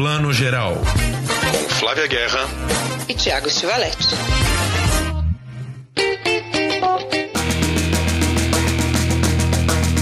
Plano Geral. Com Flávia Guerra e Tiago Stivaletti.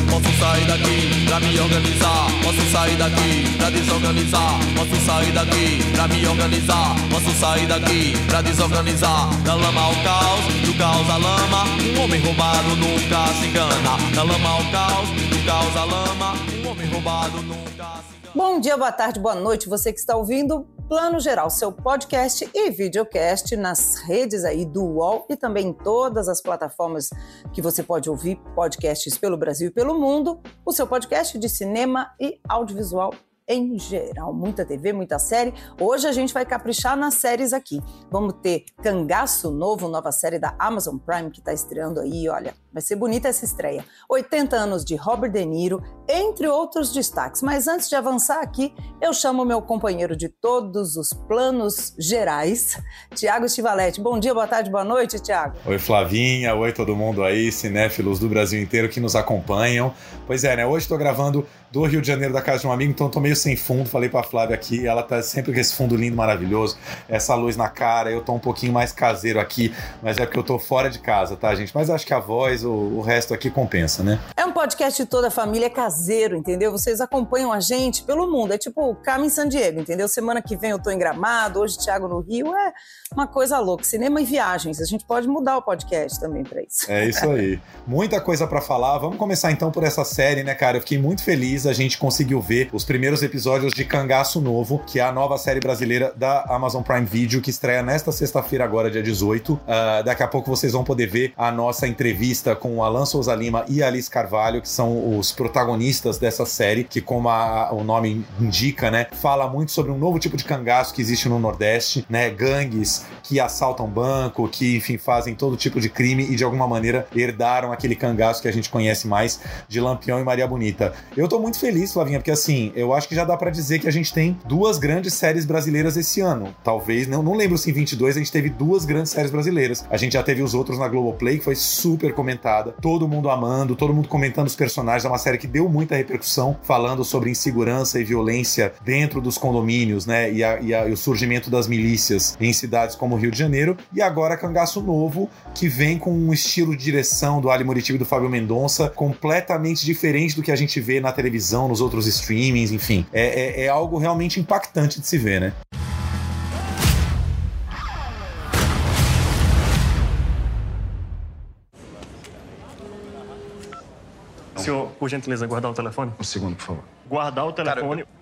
Posso sair daqui pra me organizar. Posso sair daqui pra desorganizar. Posso sair daqui pra me organizar. Posso sair daqui pra desorganizar. Da lama ao caos, do caos à lama. Um homem roubado nunca se engana. Da lama ao caos, do caos à lama. Um homem roubado nunca se engana. Bom dia, boa tarde, boa noite. Você que está ouvindo Plano Geral, seu podcast e videocast nas redes aí do UOL e também em todas as plataformas que você pode ouvir podcasts pelo Brasil e pelo mundo. O seu podcast de cinema e audiovisual em geral. Muita TV, muita série. Hoje a gente vai caprichar nas séries aqui. Vamos ter Cangaço Novo, nova série da Amazon Prime que está estreando aí, olha. Vai ser bonita essa estreia. 80 anos de Robert De Niro, entre outros destaques. Mas antes de avançar aqui, eu chamo meu companheiro de todos os planos gerais, Tiago Stivaletti. Bom dia, boa tarde, boa noite, Tiago. Oi, Flavinha. Oi, todo mundo aí, cinéfilos do Brasil inteiro que nos acompanham. Pois é, né? Hoje estou gravando do Rio de Janeiro, da casa de um amigo, então tô meio sem fundo. Falei pra Flávia aqui, ela tá sempre com esse fundo lindo, maravilhoso, essa luz na cara. Eu tô um pouquinho mais caseiro aqui, mas é porque eu tô fora de casa, tá, gente? Mas acho que a voz, o, o resto aqui compensa, né? É um podcast de toda a família caseiro, entendeu? Vocês acompanham a gente pelo mundo. É tipo Carmen San Diego, entendeu? Semana que vem eu tô em Gramado, hoje Thiago no Rio. É uma coisa louca. Cinema e viagens. A gente pode mudar o podcast também pra isso. É isso aí. Muita coisa para falar. Vamos começar então por essa série, né, cara? Eu fiquei muito feliz a gente conseguiu ver os primeiros episódios de Cangaço Novo, que é a nova série brasileira da Amazon Prime Video, que estreia nesta sexta-feira, agora, dia 18. Uh, daqui a pouco vocês vão poder ver a nossa entrevista com o Alan Souza Lima e a Alice Carvalho, que são os protagonistas dessa série, que, como a, o nome indica, né, fala muito sobre um novo tipo de cangaço que existe no Nordeste, né, gangues que assaltam banco, que, enfim, fazem todo tipo de crime e, de alguma maneira, herdaram aquele cangaço que a gente conhece mais de Lampião e Maria Bonita. Eu tô muito feliz Flavinha, porque assim, eu acho que já dá para dizer que a gente tem duas grandes séries brasileiras esse ano. Talvez, não, não lembro se em 22 a gente teve duas grandes séries brasileiras. A gente já teve os outros na Globoplay, que foi super comentada, todo mundo amando, todo mundo comentando os personagens. É uma série que deu muita repercussão, falando sobre insegurança e violência dentro dos condomínios, né? E, a, e, a, e o surgimento das milícias em cidades como o Rio de Janeiro. E agora Cangaço Novo, que vem com um estilo de direção do Ali Muritiba e do Fábio Mendonça completamente diferente do que a gente vê na televisão, nos outros streamings, enfim. É, é, é algo realmente impactante de se ver, né? Senhor, por gentileza, guardar o telefone? Um segundo, por favor. Guardar o telefone. Cara,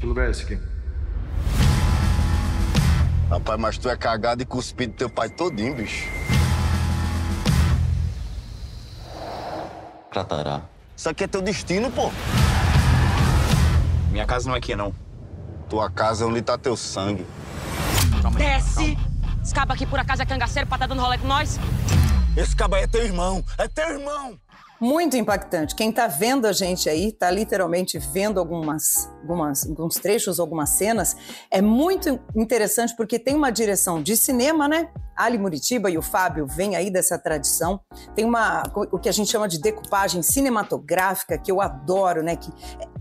Que lugar é esse aqui? Rapaz, mas tu é cagado e cuspido teu pai todinho, bicho. Cratará. Isso aqui é teu destino, pô. Minha casa não é aqui, não. Tua casa é onde tá teu sangue. Desce! Esse cabo aqui por acaso é cangaceiro pra tá dando rolê com nós? Esse cabo aí é teu irmão. É teu irmão. Muito impactante. Quem está vendo a gente aí, está literalmente vendo algumas, algumas, alguns trechos, algumas cenas. É muito interessante porque tem uma direção de cinema, né? Ali Muritiba e o Fábio vêm aí dessa tradição. Tem uma o que a gente chama de decupagem cinematográfica que eu adoro, né? Que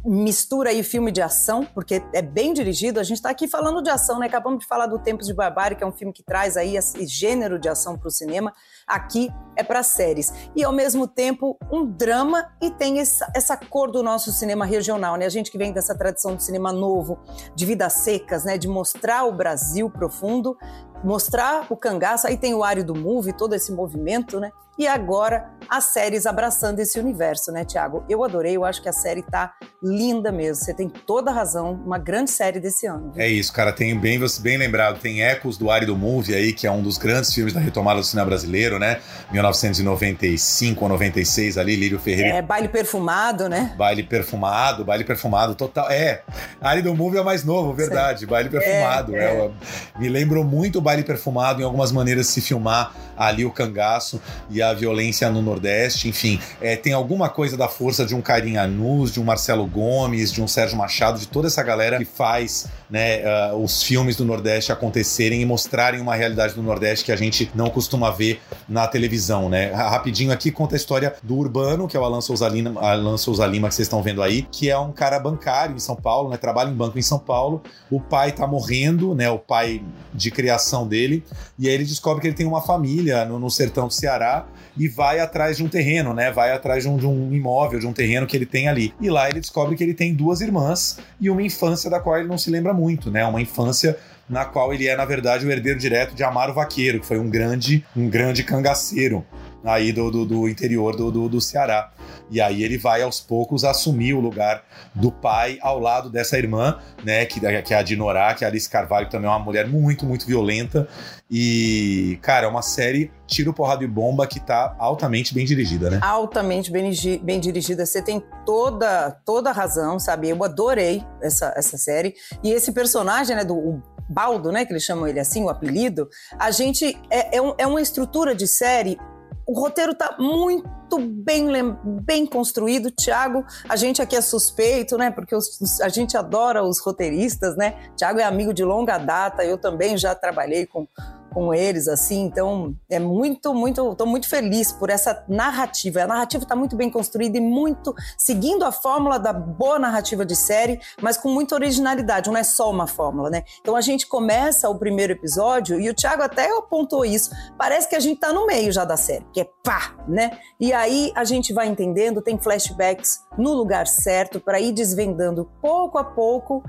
mistura aí filme de ação, porque é bem dirigido. A gente está aqui falando de ação, né? Acabamos de falar do Tempos de Barbárie, que é um filme que traz aí esse gênero de ação para o cinema. Aqui é para séries. E ao mesmo tempo um drama e tem essa, essa cor do nosso cinema regional, né? A gente que vem dessa tradição do cinema novo, de vidas secas, né? De mostrar o Brasil profundo, mostrar o cangaço. Aí tem o árido movie, todo esse movimento, né? E agora as séries abraçando esse universo, né, Tiago? Eu adorei, eu acho que a série tá linda mesmo. Você tem toda a razão, uma grande série desse ano. Viu? É isso, cara, tem bem, bem lembrado, tem Ecos do Árido Movie aí, que é um dos grandes filmes da retomada do cinema brasileiro, né? 1995 ou 96 ali, Lírio Ferreira. É, baile perfumado, né? Baile perfumado, baile perfumado total. É, Árido Movie é o mais novo, verdade, baile perfumado. É, é. É, me lembrou muito o baile perfumado em algumas maneiras de se filmar ali o cangaço e a violência no Nordeste, enfim, é, tem alguma coisa da força de um Carinha Nus, de um Marcelo Gomes, de um Sérgio Machado, de toda essa galera que faz né, uh, os filmes do Nordeste acontecerem e mostrarem uma realidade do Nordeste que a gente não costuma ver na televisão, né? Rapidinho aqui conta a história do Urbano, que é o Alan Souza Lima, Alan Souza Lima que vocês estão vendo aí, que é um cara bancário em São Paulo, né? Trabalha em banco em São Paulo. O pai tá morrendo, né? O pai de criação dele, e aí ele descobre que ele tem uma família no, no sertão do Ceará e vai atrás de um terreno, né? Vai atrás de um, de um, imóvel, de um terreno que ele tem ali. E lá ele descobre que ele tem duas irmãs e uma infância da qual ele não se lembra muito, né? Uma infância na qual ele é, na verdade, o herdeiro direto de Amaro Vaqueiro, que foi um grande, um grande cangaceiro aí do, do, do interior do, do, do, Ceará. E aí ele vai aos poucos assumir o lugar do pai ao lado dessa irmã, né, que, que é a Dinorá, que é a Alice Carvalho, que também é uma mulher muito, muito violenta. E, cara, é uma série tiro, porrada e bomba que tá altamente bem dirigida, né? Altamente bem, bem dirigida. Você tem toda, toda a razão, sabe? Eu adorei essa, essa série. E esse personagem, né, do Baldo, né, que eles chamam ele assim, o apelido, a gente é, é, um, é uma estrutura de série o roteiro tá muito bem, bem construído. Tiago, a gente aqui é suspeito, né? Porque os, a gente adora os roteiristas, né? Tiago é amigo de longa data, eu também já trabalhei com com eles, assim. Então, é muito, muito. Estou muito feliz por essa narrativa. A narrativa está muito bem construída e muito seguindo a fórmula da boa narrativa de série, mas com muita originalidade. Não é só uma fórmula, né? Então, a gente começa o primeiro episódio e o Thiago até apontou isso. Parece que a gente está no meio já da série, que é pá, né? E aí a gente vai entendendo, tem flashbacks no lugar certo para ir desvendando pouco a pouco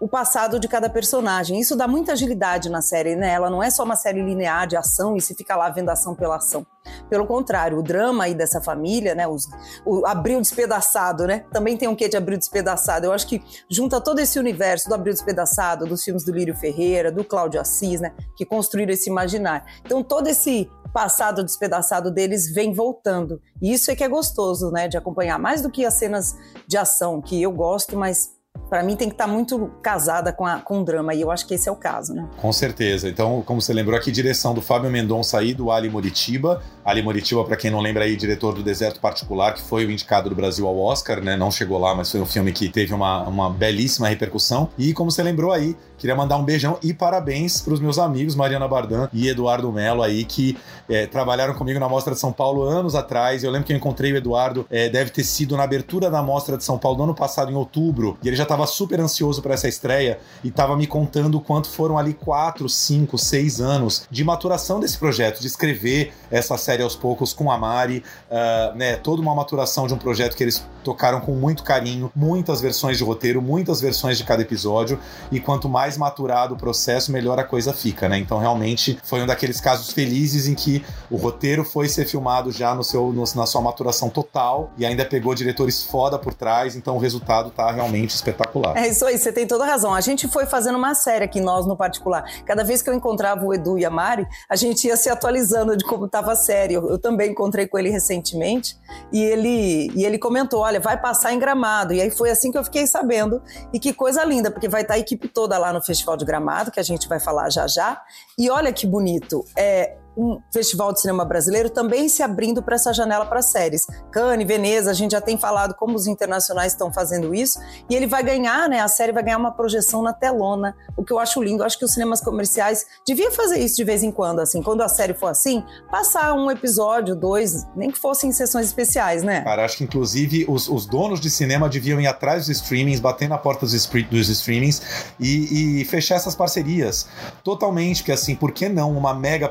o passado de cada personagem. Isso dá muita agilidade na série, né? Ela não é só uma série série linear de ação e se fica lá vendo ação pela ação. Pelo contrário, o drama aí dessa família, né, os, o Abril Despedaçado, né, também tem um quê de Abril Despedaçado. Eu acho que junta todo esse universo do Abril Despedaçado, dos filmes do Lírio Ferreira, do Cláudio Assis, né, que construíram esse imaginário. Então todo esse passado despedaçado deles vem voltando. E isso é que é gostoso, né, de acompanhar, mais do que as cenas de ação, que eu gosto, mas para mim tem que estar tá muito casada com, a, com o drama, e eu acho que esse é o caso, né? Com certeza. Então, como você lembrou aqui, direção do Fábio Mendonça aí, do Ali Moritiba. Ali Moritiba, para quem não lembra aí, diretor do Deserto Particular, que foi o indicado do Brasil ao Oscar, né? Não chegou lá, mas foi um filme que teve uma, uma belíssima repercussão. E como você lembrou aí, queria mandar um beijão e parabéns para os meus amigos Mariana Bardan e Eduardo Melo aí, que é, trabalharam comigo na Mostra de São Paulo anos atrás. Eu lembro que eu encontrei o Eduardo, é, deve ter sido na abertura da Mostra de São Paulo no ano passado, em outubro, e ele já estava super ansioso para essa estreia e estava me contando o quanto foram ali quatro, cinco, seis anos de maturação desse projeto, de escrever essa série aos poucos com a Mari, uh, né, toda uma maturação de um projeto que eles tocaram com muito carinho, muitas versões de roteiro, muitas versões de cada episódio, e quanto mais maturado o processo, melhor a coisa fica, né? Então realmente foi um daqueles casos felizes em que o roteiro foi ser filmado já no seu, no, na sua maturação total e ainda pegou diretores foda por trás, então o resultado tá realmente espetacular. É isso aí, você tem toda razão. A gente foi fazendo uma série aqui, nós no particular. Cada vez que eu encontrava o Edu e a Mari, a gente ia se atualizando de como estava a série. Eu, eu, também encontrei com ele recentemente e ele, e ele comentou: olha, vai passar em gramado. E aí foi assim que eu fiquei sabendo. E que coisa linda, porque vai estar a equipe toda lá no Festival de Gramado, que a gente vai falar já já. E olha que bonito. É, um festival de cinema brasileiro também se abrindo para essa janela para séries. Cannes, Veneza, a gente já tem falado como os internacionais estão fazendo isso, e ele vai ganhar, né? A série vai ganhar uma projeção na telona, o que eu acho lindo. Eu acho que os cinemas comerciais deviam fazer isso de vez em quando, assim, quando a série for assim, passar um episódio, dois, nem que fossem sessões especiais, né? Cara, acho que inclusive os, os donos de cinema deviam ir atrás dos streamings, bater na porta dos, dos streamings e, e fechar essas parcerias totalmente, porque assim, por que não uma mega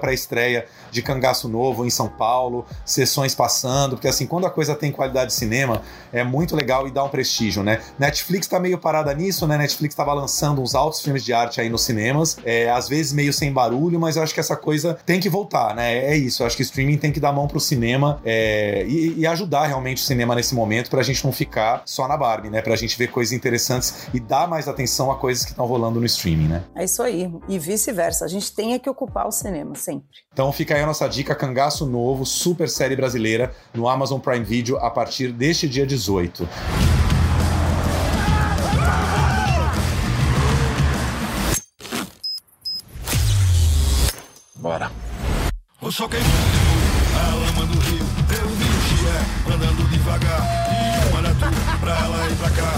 pré-estreia? de Cangaço Novo em São Paulo, sessões passando, porque assim, quando a coisa tem qualidade de cinema, é muito legal e dá um prestígio, né? Netflix tá meio parada nisso, né? Netflix tava lançando uns altos filmes de arte aí nos cinemas, é, às vezes meio sem barulho, mas eu acho que essa coisa tem que voltar, né? É isso, eu acho que streaming tem que dar mão pro cinema é, e, e, ajudar realmente o cinema nesse momento pra gente não ficar só na Barbie, né? Pra gente ver coisas interessantes e dar mais atenção a coisas que estão rolando no streaming, né? É isso aí. E vice-versa. A gente tem que ocupar o cinema sempre. Então fica aí a nossa dica, Cangaço Novo, super série brasileira no Amazon Prime Video a partir deste dia 18. Bora. O sol queimou a lama do rio. Eu vi o Xie andando devagar. E uma tu pra lá e pra cá.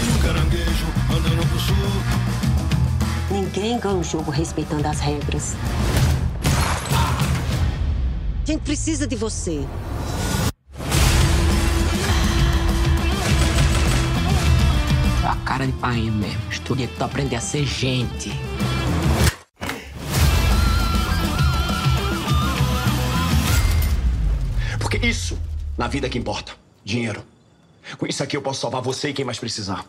E um caranguejo andando pro sul. Ninguém ganha o jogo respeitando as regras. A gente precisa de você. A cara de pai mesmo. Estudia que tu aprender a ser gente. Porque isso, na vida que importa. Dinheiro. Com isso aqui eu posso salvar você e quem mais precisar.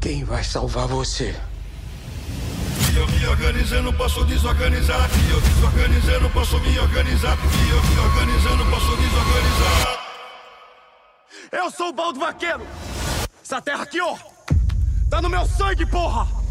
Quem vai salvar você? Eu me organizando, posso desorganizar. E eu desorganizando, posso me organizar. E eu me organizando, posso desorganizar. Eu sou o Baldo Vaqueiro. Essa terra aqui, ó, tá no meu sangue, porra!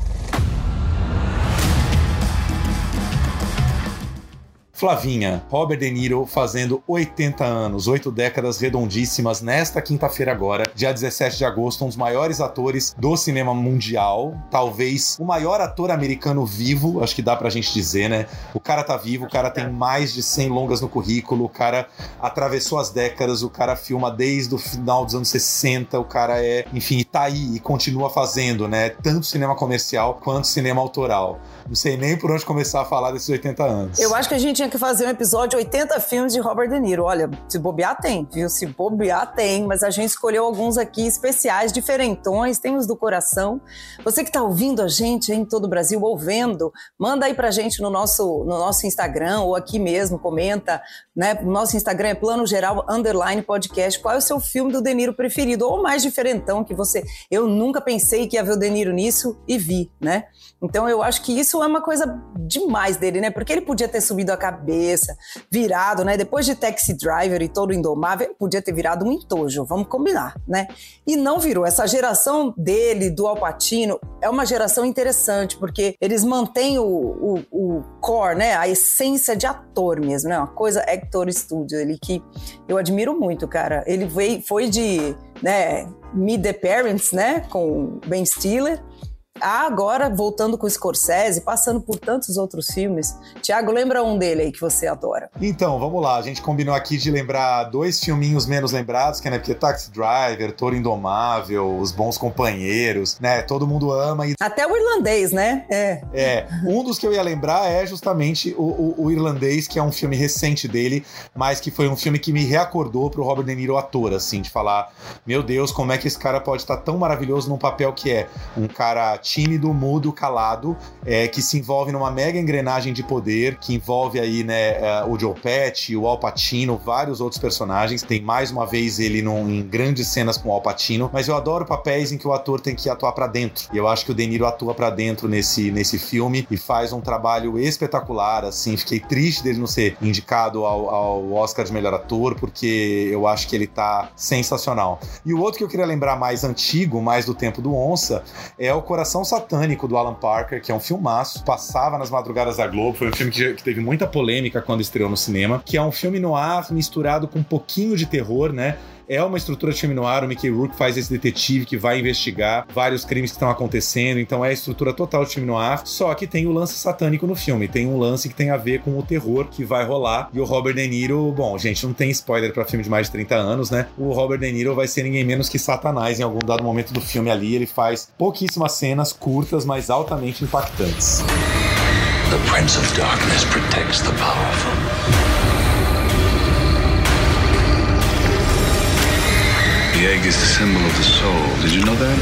Flavinha, Robert De Niro fazendo 80 anos, oito décadas redondíssimas nesta quinta-feira agora, dia 17 de agosto, um dos maiores atores do cinema mundial, talvez o maior ator americano vivo, acho que dá pra gente dizer, né? O cara tá vivo, o cara tem mais de 100 longas no currículo, o cara atravessou as décadas, o cara filma desde o final dos anos 60, o cara é, enfim, tá aí e continua fazendo, né? Tanto cinema comercial quanto cinema autoral. Não sei nem por onde começar a falar desses 80 anos. Eu acho que a gente tinha que fazer um episódio 80 filmes de Robert De Niro. Olha, se bobear tem, viu? Se bobear tem, mas a gente escolheu alguns aqui especiais, diferentões, tem os do coração. Você que está ouvindo a gente em todo o Brasil, ouvendo, manda aí pra gente no nosso, no nosso Instagram ou aqui mesmo, comenta, né? Nosso Instagram é plano geral underline podcast. Qual é o seu filme do De Niro preferido? Ou mais diferentão que você... Eu nunca pensei que ia ver o De Niro nisso e vi, né? Então eu acho que isso é uma coisa demais dele, né? Porque ele podia ter subido a cabeça, virado, né? Depois de Taxi Driver e todo indomável, podia ter virado um entojo, vamos combinar, né? E não virou. Essa geração dele, do Alpatino, é uma geração interessante, porque eles mantêm o, o, o core, né? A essência de ator mesmo, né? Uma coisa Hector Studio, ele que eu admiro muito, cara. Ele veio, foi de, né? Meet the Parents, né? Com Ben Stiller agora voltando com o Scorsese, passando por tantos outros filmes. Tiago, lembra um dele aí que você adora? Então, vamos lá. A gente combinou aqui de lembrar dois filminhos menos lembrados, que é né, porque Taxi Driver, Toro Indomável, Os Bons Companheiros, né? Todo mundo ama. E... Até o irlandês, né? É. É. Um dos que eu ia lembrar é justamente o, o, o, irlandês, que é um filme recente dele, mas que foi um filme que me reacordou pro Robert De Niro ator, assim, de falar: meu Deus, como é que esse cara pode estar tão maravilhoso num papel que é um cara tímido, mudo, calado, é, que se envolve numa mega engrenagem de poder, que envolve aí, né, é, o Joe Pesci, o Al Pacino, vários outros personagens. Tem mais uma vez ele num, em grandes cenas com o Al Pacino, mas eu adoro papéis em que o ator tem que atuar para dentro. E eu acho que o De Niro atua para dentro nesse, nesse filme e faz um trabalho espetacular, assim. Fiquei triste dele não ser indicado ao, ao Oscar de melhor ator, porque eu acho que ele tá sensacional. E o outro que eu queria lembrar mais antigo, mais do tempo do Onça, é o Coração Coração Satânico do Alan Parker, que é um filmaço, passava nas madrugadas da Globo, foi um filme que, que teve muita polêmica quando estreou no cinema, que é um filme no ar misturado com um pouquinho de terror, né? É uma estrutura de filme no ar, o Mickey Rourke faz esse detetive que vai investigar vários crimes que estão acontecendo, então é a estrutura total de filme no ar, só que tem o lance satânico no filme, tem um lance que tem a ver com o terror que vai rolar, e o Robert De Niro, bom, gente, não tem spoiler para filme de mais de 30 anos, né? O Robert De Niro vai ser ninguém menos que Satanás em algum dado momento do filme ali, ele faz pouquíssimas cenas curtas, mas altamente impactantes. The Prince of Darkness protects the powerful. Egg is the symbol of the soul. Did you know that?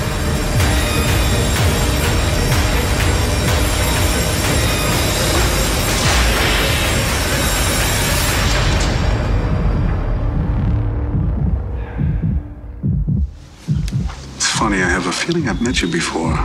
It's funny, I have a feeling I've met you before.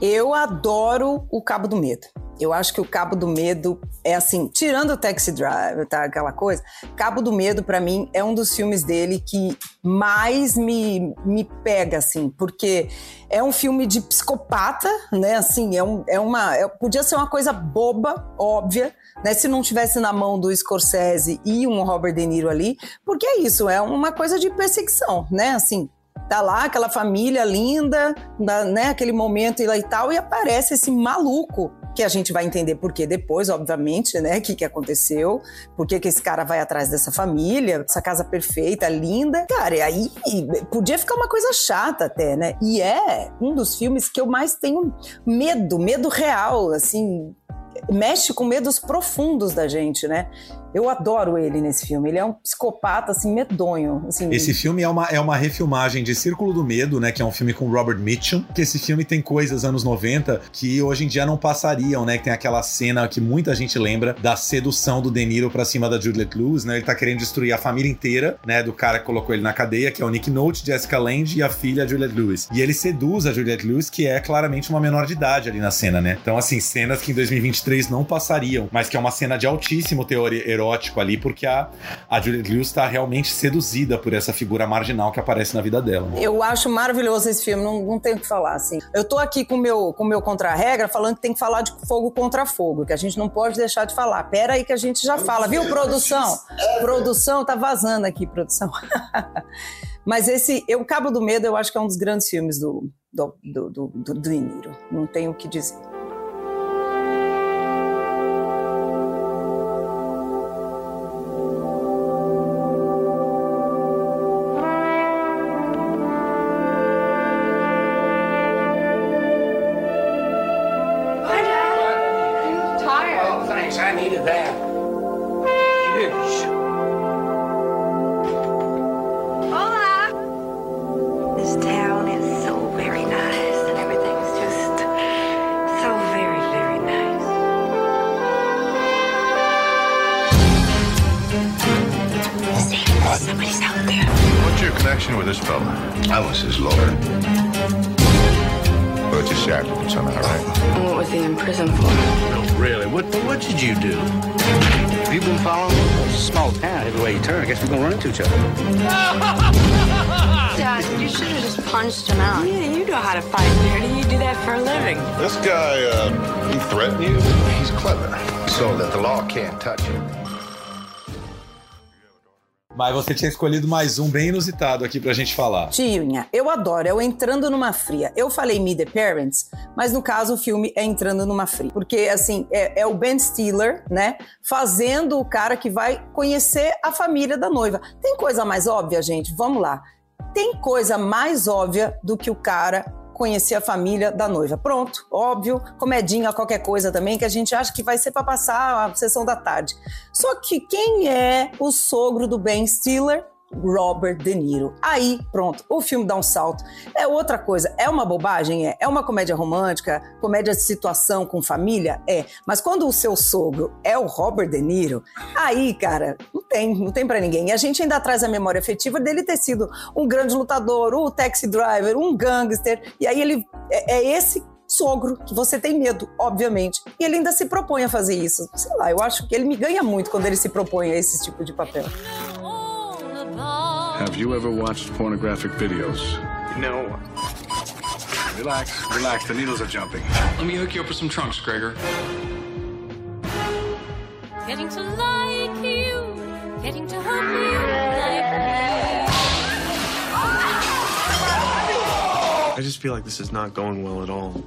Eu adoro o Cabo do Medo. Eu acho que o Cabo do Medo é assim, tirando o Taxi Driver, tá, aquela coisa, Cabo do Medo para mim é um dos filmes dele que mais me, me pega assim, porque é um filme de psicopata, né? Assim, é, um, é uma é, podia ser uma coisa boba, óbvia, né? Se não tivesse na mão do Scorsese e um Robert De Niro ali, porque é isso, é uma coisa de perseguição, né? Assim, tá lá aquela família linda, né, aquele momento e tal, e aparece esse maluco que a gente vai entender por que depois, obviamente, né? O que, que aconteceu, por que, que esse cara vai atrás dessa família, essa casa perfeita, linda. Cara, e aí podia ficar uma coisa chata até, né? E é um dos filmes que eu mais tenho medo, medo real, assim, mexe com medos profundos da gente, né? Eu adoro ele nesse filme. Ele é um psicopata, assim, medonho. Assim. Esse filme é uma, é uma refilmagem de Círculo do Medo, né? Que é um filme com Robert Mitchum. Que esse filme tem coisas anos 90 que hoje em dia não passariam, né? Que tem aquela cena que muita gente lembra da sedução do De Niro pra cima da Juliette Lewis, né? Ele tá querendo destruir a família inteira, né? Do cara que colocou ele na cadeia, que é o Nick Note, Jessica Lange e a filha Juliette Lewis. E ele seduz a Juliette Lewis, que é claramente uma menor de idade ali na cena, né? Então, assim, cenas que em 2023 não passariam, mas que é uma cena de altíssimo teor erótico ali, porque a, a Juliette Lewis está realmente seduzida por essa figura marginal que aparece na vida dela. Eu acho maravilhoso esse filme, não, não tenho o que falar, assim. Eu tô aqui com meu, com meu contra-regra falando que tem que falar de fogo contra fogo, que a gente não pode deixar de falar. Pera aí que a gente já fala, viu, produção? Produção, tá vazando aqui, produção. Mas esse, eu, Cabo do Medo, eu acho que é um dos grandes filmes do, do, do, do, do. Não tenho o que dizer. Mas você tinha escolhido mais um bem inusitado aqui pra gente falar. Tinha. Eu adoro. É o Entrando Numa Fria. Eu falei Me The Parents, mas no caso o filme é Entrando Numa Fria. Porque, assim, é, é o Ben Stiller, né? Fazendo o cara que vai conhecer a família da noiva. Tem coisa mais óbvia, gente? Vamos lá. Tem coisa mais óbvia do que o cara conhecer a família da noiva. Pronto, óbvio, comedinha, qualquer coisa também, que a gente acha que vai ser para passar a sessão da tarde. Só que quem é o sogro do Ben Stiller? Robert De Niro. Aí, pronto, o filme dá um salto. É outra coisa. É uma bobagem? É. É uma comédia romântica, comédia de situação com família? É. Mas quando o seu sogro é o Robert De Niro, aí, cara, não tem, não tem para ninguém. E a gente ainda traz a memória afetiva dele ter sido um grande lutador, um taxi driver, um gangster. E aí ele é, é esse sogro, que você tem medo, obviamente. E ele ainda se propõe a fazer isso. Sei lá, eu acho que ele me ganha muito quando ele se propõe a esse tipo de papel. Have you ever watched pornographic videos? No. Relax, relax. The needles are jumping. Let me hook you up with some trunks, Gregor. Getting to like you, getting to hook you like me. I just feel like this is not going well at all.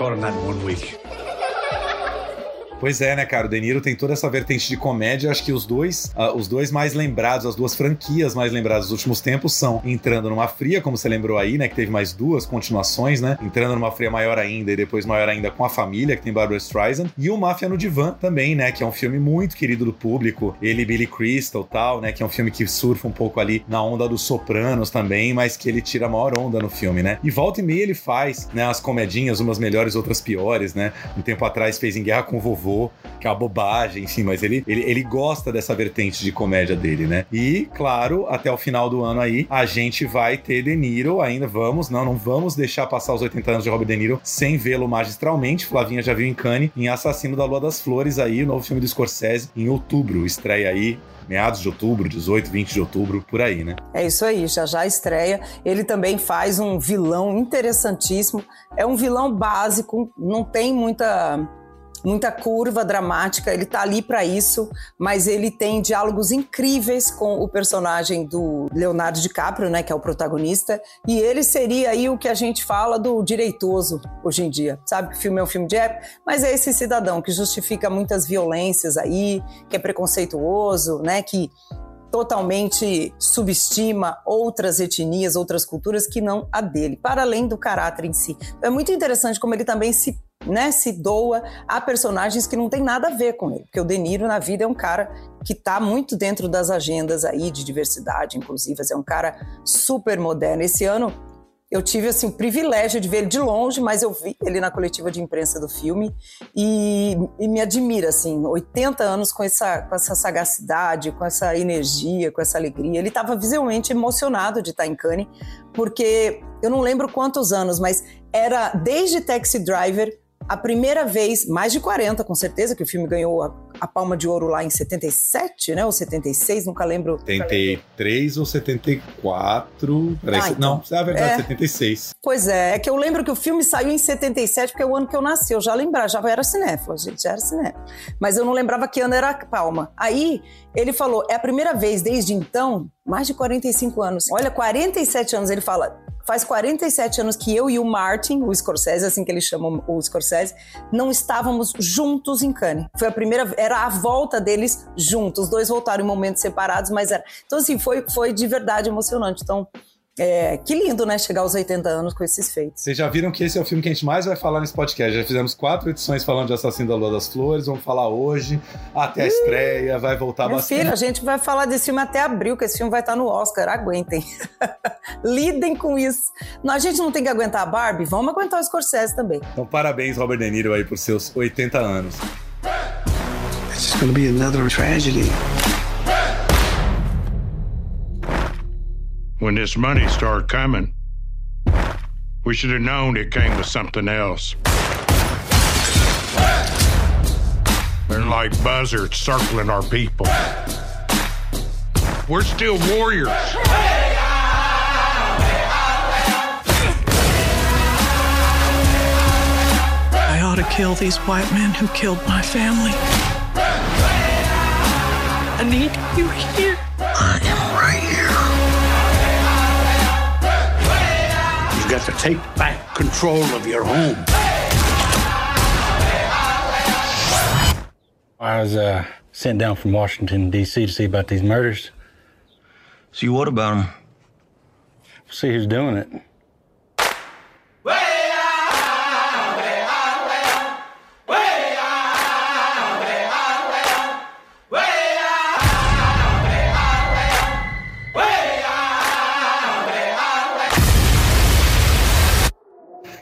Taught him that in one week. Pois é, né, cara? O De Niro tem toda essa vertente de comédia. Acho que os dois, uh, os dois mais lembrados, as duas franquias mais lembradas dos últimos tempos são Entrando numa Fria, como você lembrou aí, né? Que teve mais duas continuações, né? Entrando numa Fria maior ainda e depois maior ainda com a família, que tem Barbara Streisand. E o Máfia no Divã também, né? Que é um filme muito querido do público. Ele Billy Crystal tal, né? Que é um filme que surfa um pouco ali na onda dos Sopranos também, mas que ele tira a maior onda no filme, né? E volta e meia ele faz, né? As comedinhas, umas melhores, outras piores, né? Um tempo atrás fez Em Guerra com o Vovô que é uma bobagem, enfim, mas ele, ele, ele gosta dessa vertente de comédia dele, né? E, claro, até o final do ano aí, a gente vai ter De Niro ainda, vamos, não, não vamos deixar passar os 80 anos de Robert De Niro sem vê-lo magistralmente. Flavinha já viu em Cannes, em Assassino da Lua das Flores aí, o novo filme do Scorsese, em outubro, estreia aí meados de outubro, 18, 20 de outubro, por aí, né? É isso aí, já já estreia. Ele também faz um vilão interessantíssimo. É um vilão básico, não tem muita muita curva dramática, ele tá ali para isso, mas ele tem diálogos incríveis com o personagem do Leonardo DiCaprio, né, que é o protagonista, e ele seria aí o que a gente fala do direitoso hoje em dia. Sabe que o filme é um filme de época, mas é esse cidadão que justifica muitas violências aí, que é preconceituoso, né, que totalmente subestima outras etnias, outras culturas que não a dele, para além do caráter em si. É muito interessante como ele também se né, se doa a personagens que não tem nada a ver com ele. Porque o De Niro na vida é um cara que está muito dentro das agendas aí de diversidade, inclusive, é um cara super moderno. Esse ano eu tive assim o privilégio de ver ele de longe, mas eu vi ele na coletiva de imprensa do filme e, e, me admira assim, 80 anos com essa, com essa sagacidade, com essa energia, com essa alegria. Ele estava visivelmente emocionado de estar em Cannes, porque eu não lembro quantos anos, mas era desde Taxi Driver a primeira vez, mais de 40 com certeza, que o filme ganhou a, a, Palma de Ouro lá em 77, né? Ou 76, nunca lembro. 73 ou 74. Peraí, ah, então, não, é a verdade, é, 76. Pois é, é que eu lembro que o filme saiu em 77, porque é o ano que eu nasci. Eu já lembrava, já era cinéfilo, gente, já era cinéfilo. Mas eu não lembrava que ano era a Palma. Aí ele falou: é a primeira vez desde então, mais de 45 anos. Olha, 47 anos, ele fala faz 47 anos que eu e o Martin, o Scorsese, assim que ele chama o Scorsese, não estávamos juntos em Cannes. Foi a primeira, era a volta deles juntos. Os dois voltaram em momentos separados, mas era. Então, assim, foi, foi de verdade emocionante. Então, é, que lindo, né? Chegar aos 80 anos com esses feitos. Vocês já viram que esse é o filme que a gente mais vai falar nesse podcast. Já fizemos quatro edições falando de Assassino da Lua das Flores, vamos falar hoje, até a estreia, vai voltar Meu bastante. Filho, a gente vai falar desse filme até abril, que esse filme vai estar no Oscar, aguentem. Lidem com isso. Não, a gente não tem que aguentar a Barbie, vamos aguentar o Scorsese também. Então, parabéns, Robert De Niro, aí, por seus 80 anos. This is gonna be another tragedy. When this money started coming, we should have known it came with something else. They're like buzzards circling our people. We're still warriors. I ought to kill these white men who killed my family. I need you here. Got to take back control of your home. I was uh, sent down from Washington, D.C. to see about these murders. See what about them? See who's doing it.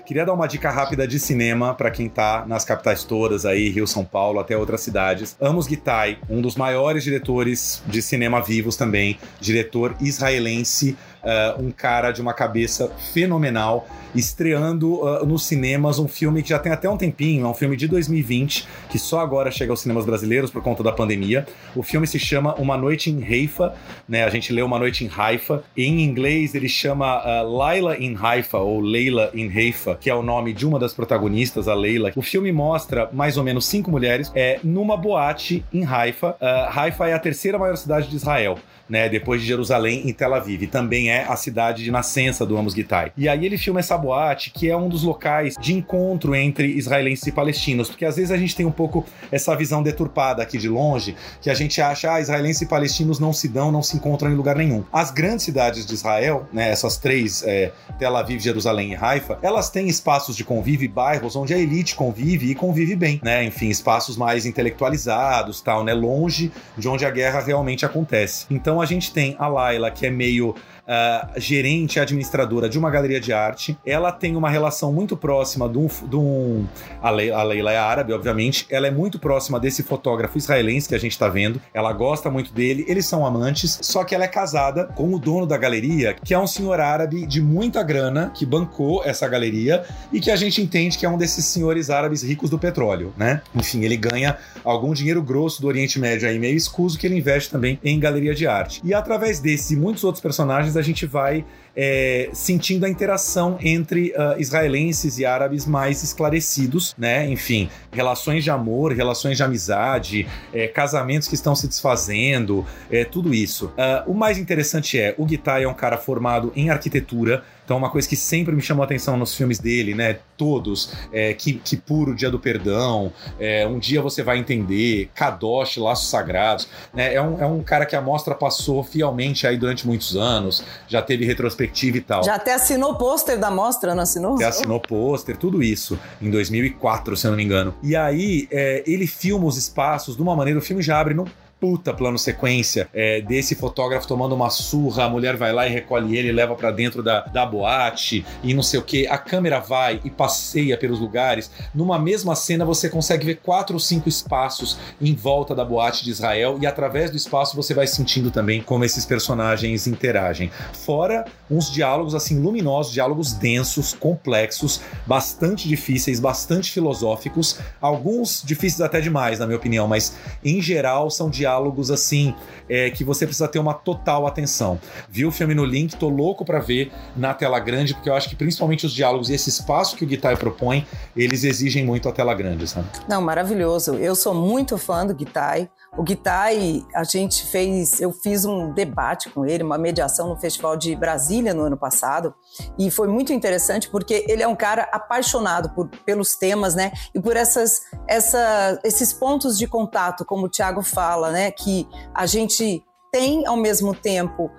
Queria dar uma dica rápida de cinema para quem tá nas capitais todas aí, Rio, São Paulo, até outras cidades. Amos Gitai, um dos maiores diretores de cinema vivos também, diretor israelense, uh, um cara de uma cabeça fenomenal estreando uh, nos cinemas um filme que já tem até um tempinho, é um filme de 2020, que só agora chega aos cinemas brasileiros por conta da pandemia. O filme se chama Uma Noite em Haifa, né? A gente lê Uma Noite em Haifa. Em inglês ele chama uh, Laila in Haifa ou Leila in Haifa, que é o nome de uma das protagonistas, a Leila. O filme mostra mais ou menos cinco mulheres é, numa boate em Haifa. Uh, Haifa é a terceira maior cidade de Israel né? Depois de Jerusalém, em Tel Aviv. também é a cidade de nascença do Amos Gitai. E aí ele filma essa boate, que é um dos locais de encontro entre israelenses e palestinos, porque às vezes a gente tem um pouco essa visão deturpada aqui de longe, que a gente acha, ah, israelenses e palestinos não se dão, não se encontram em lugar nenhum. As grandes cidades de Israel, né, essas três, é, Tel Aviv, Jerusalém e Haifa, elas têm espaços de convívio, bairros onde a elite convive e convive bem, né? Enfim, espaços mais intelectualizados, tal, né? Longe de onde a guerra realmente acontece. Então a gente tem a Laila, que é meio uh, gerente, administradora de uma galeria de arte. Ela tem uma relação muito próxima de um. De um a, Leila, a Leila é árabe, obviamente. Ela é muito próxima desse fotógrafo israelense que a gente está vendo. Ela gosta muito dele, eles são amantes, só que ela é casada com o dono da galeria, que é um senhor árabe de muita grana, que bancou essa galeria e que a gente entende que é um desses senhores árabes ricos do petróleo, né? Enfim, ele ganha algum dinheiro grosso do Oriente Médio aí meio escuso que ele investe também em galeria de arte. E através desses e muitos outros personagens a gente vai é, sentindo a interação entre uh, israelenses e árabes mais esclarecidos, né? Enfim, relações de amor, relações de amizade, é, casamentos que estão se desfazendo, é, tudo isso. Uh, o mais interessante é, o Guitai é um cara formado em arquitetura, então, uma coisa que sempre me chamou a atenção nos filmes dele, né? Todos, é, que, que puro Dia do Perdão, é, Um Dia Você Vai Entender, Kadosh, Laços Sagrados, né? É um, é um cara que a mostra passou fielmente aí durante muitos anos, já teve retrospectiva e tal. Já até assinou o pôster da mostra, não assinou? Até assinou pôster, tudo isso, em 2004, se eu não me engano. E aí, é, ele filma os espaços de uma maneira, o filme já abre num puta plano sequência é, desse fotógrafo tomando uma surra, a mulher vai lá e recolhe ele, leva para dentro da, da boate e não sei o que. A câmera vai e passeia pelos lugares. Numa mesma cena você consegue ver quatro ou cinco espaços em volta da boate de Israel e através do espaço você vai sentindo também como esses personagens interagem. Fora uns diálogos assim luminosos, diálogos densos, complexos, bastante difíceis, bastante filosóficos, alguns difíceis até demais, na minha opinião, mas em geral são diálogos diálogos assim é, que você precisa ter uma total atenção. Vi o filme no link, tô louco para ver na tela grande, porque eu acho que principalmente os diálogos e esse espaço que o Guitar propõe, eles exigem muito a tela grande, sabe? Não, maravilhoso. Eu sou muito fã do Guitar. O Guitai, a gente fez, eu fiz um debate com ele, uma mediação no Festival de Brasília no ano passado, e foi muito interessante porque ele é um cara apaixonado por, pelos temas, né? E por essas, essa, esses pontos de contato, como o Tiago fala, né? Que a gente tem ao mesmo tempo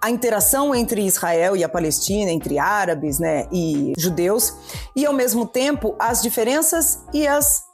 a interação entre Israel e a Palestina, entre árabes né, e judeus, e ao mesmo tempo as diferenças e as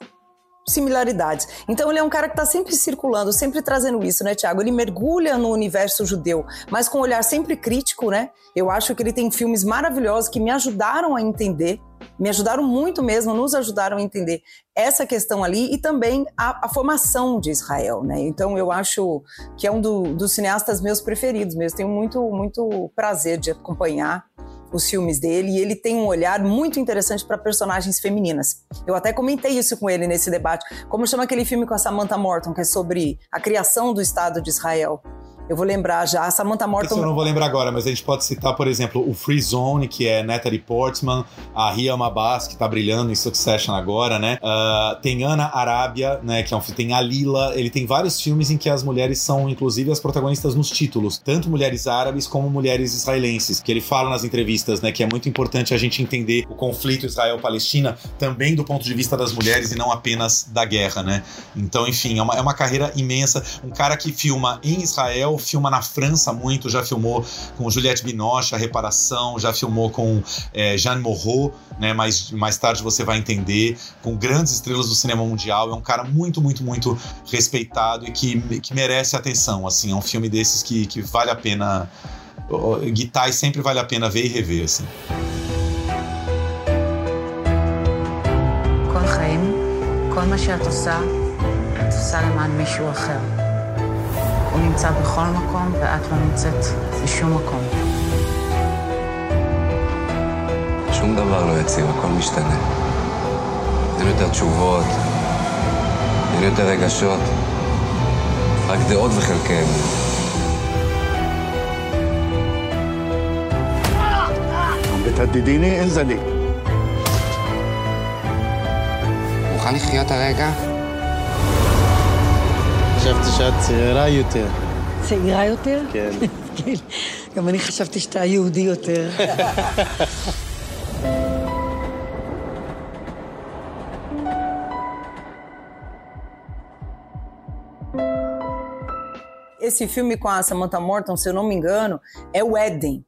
similaridades. Então ele é um cara que está sempre circulando, sempre trazendo isso, né, Tiago? Ele mergulha no universo judeu, mas com um olhar sempre crítico, né? Eu acho que ele tem filmes maravilhosos que me ajudaram a entender, me ajudaram muito mesmo, nos ajudaram a entender essa questão ali e também a, a formação de Israel, né? Então eu acho que é um do, dos cineastas meus preferidos mesmo. Tenho muito, muito prazer de acompanhar os filmes dele e ele tem um olhar muito interessante para personagens femininas. Eu até comentei isso com ele nesse debate. Como chama aquele filme com a Samantha Morton, que é sobre a criação do Estado de Israel? Eu vou lembrar já. A Samantha Morton. Isso eu não vou lembrar agora, mas a gente pode citar, por exemplo, o Free Zone, que é Natalie Portman, a Ria Mabas, que tá brilhando em Succession agora, né? Uh, tem Ana Arábia, né? Que é um tem a Lila. Ele tem vários filmes em que as mulheres são, inclusive, as protagonistas nos títulos, tanto mulheres árabes como mulheres israelenses. Que ele fala nas entrevistas, né? Que é muito importante a gente entender o conflito Israel-Palestina também do ponto de vista das mulheres e não apenas da guerra, né? Então, enfim, é uma, é uma carreira imensa. Um cara que filma em Israel filma na França muito, já filmou com Juliette Binoche, a reparação, já filmou com é, Jeanne Moreau, né? Mais, mais tarde você vai entender, com grandes estrelas do cinema mundial. É um cara muito, muito, muito respeitado e que, que merece atenção. Assim, é um filme desses que, que vale a pena. Guitar sempre vale a pena ver e rever. Assim. כל חיים, כל מה שאת עושה, את עושה למען מישהו אחר. הוא נמצא בכל מקום ואת לא נמצאת בשום מקום. שום דבר לא יציב, הכל משתנה. אין יותר תשובות, אין יותר רגשות, רק דעות וחלקיהם. بتهدديني انزلي מוכן לחיות הרגע? חשבתי שאת צעירה יותר. צעירה יותר? כן. גם אני חשבתי שאתה יהודי יותר. Esse filme com a Samantha Morton, se eu não me engano, é o Éden.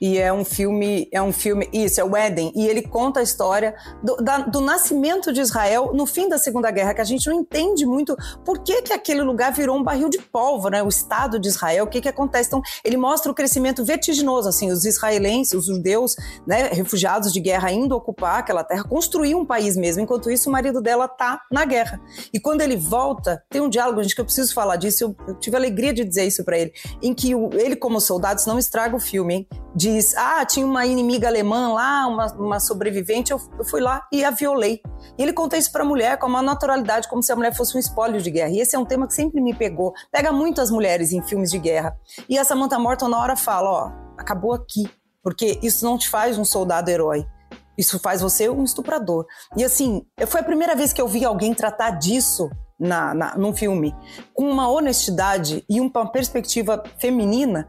e é um filme, é um filme, isso, é o Éden, e ele conta a história do, da, do nascimento de Israel no fim da Segunda Guerra, que a gente não entende muito por que, que aquele lugar virou um barril de pólvora, né? O Estado de Israel, o que que acontece? Então, ele mostra o crescimento vertiginoso, assim, os israelenses, os judeus, né, refugiados de guerra indo ocupar aquela terra, construir um país mesmo. Enquanto isso, o marido dela tá na guerra. E quando ele volta, tem um diálogo, gente, que eu preciso falar disso, eu, eu tive a alegria de dizer isso para ele, em que o, ele, como soldado, não estraga o filme, hein? Diz: Ah, tinha uma inimiga alemã lá, uma, uma sobrevivente, eu, eu, fui lá e a violei. E ele conta isso para a mulher com uma naturalidade, como se a mulher fosse um espólio de guerra. E esse é um tema que sempre me pegou. Pega muito as mulheres em filmes de guerra. E a Samantha Morton, na hora, fala: Ó, acabou aqui. Porque isso não te faz um soldado herói. Isso faz você um estuprador. E assim, foi a primeira vez que eu vi alguém tratar disso na, na, num filme, com uma honestidade e uma perspectiva feminina,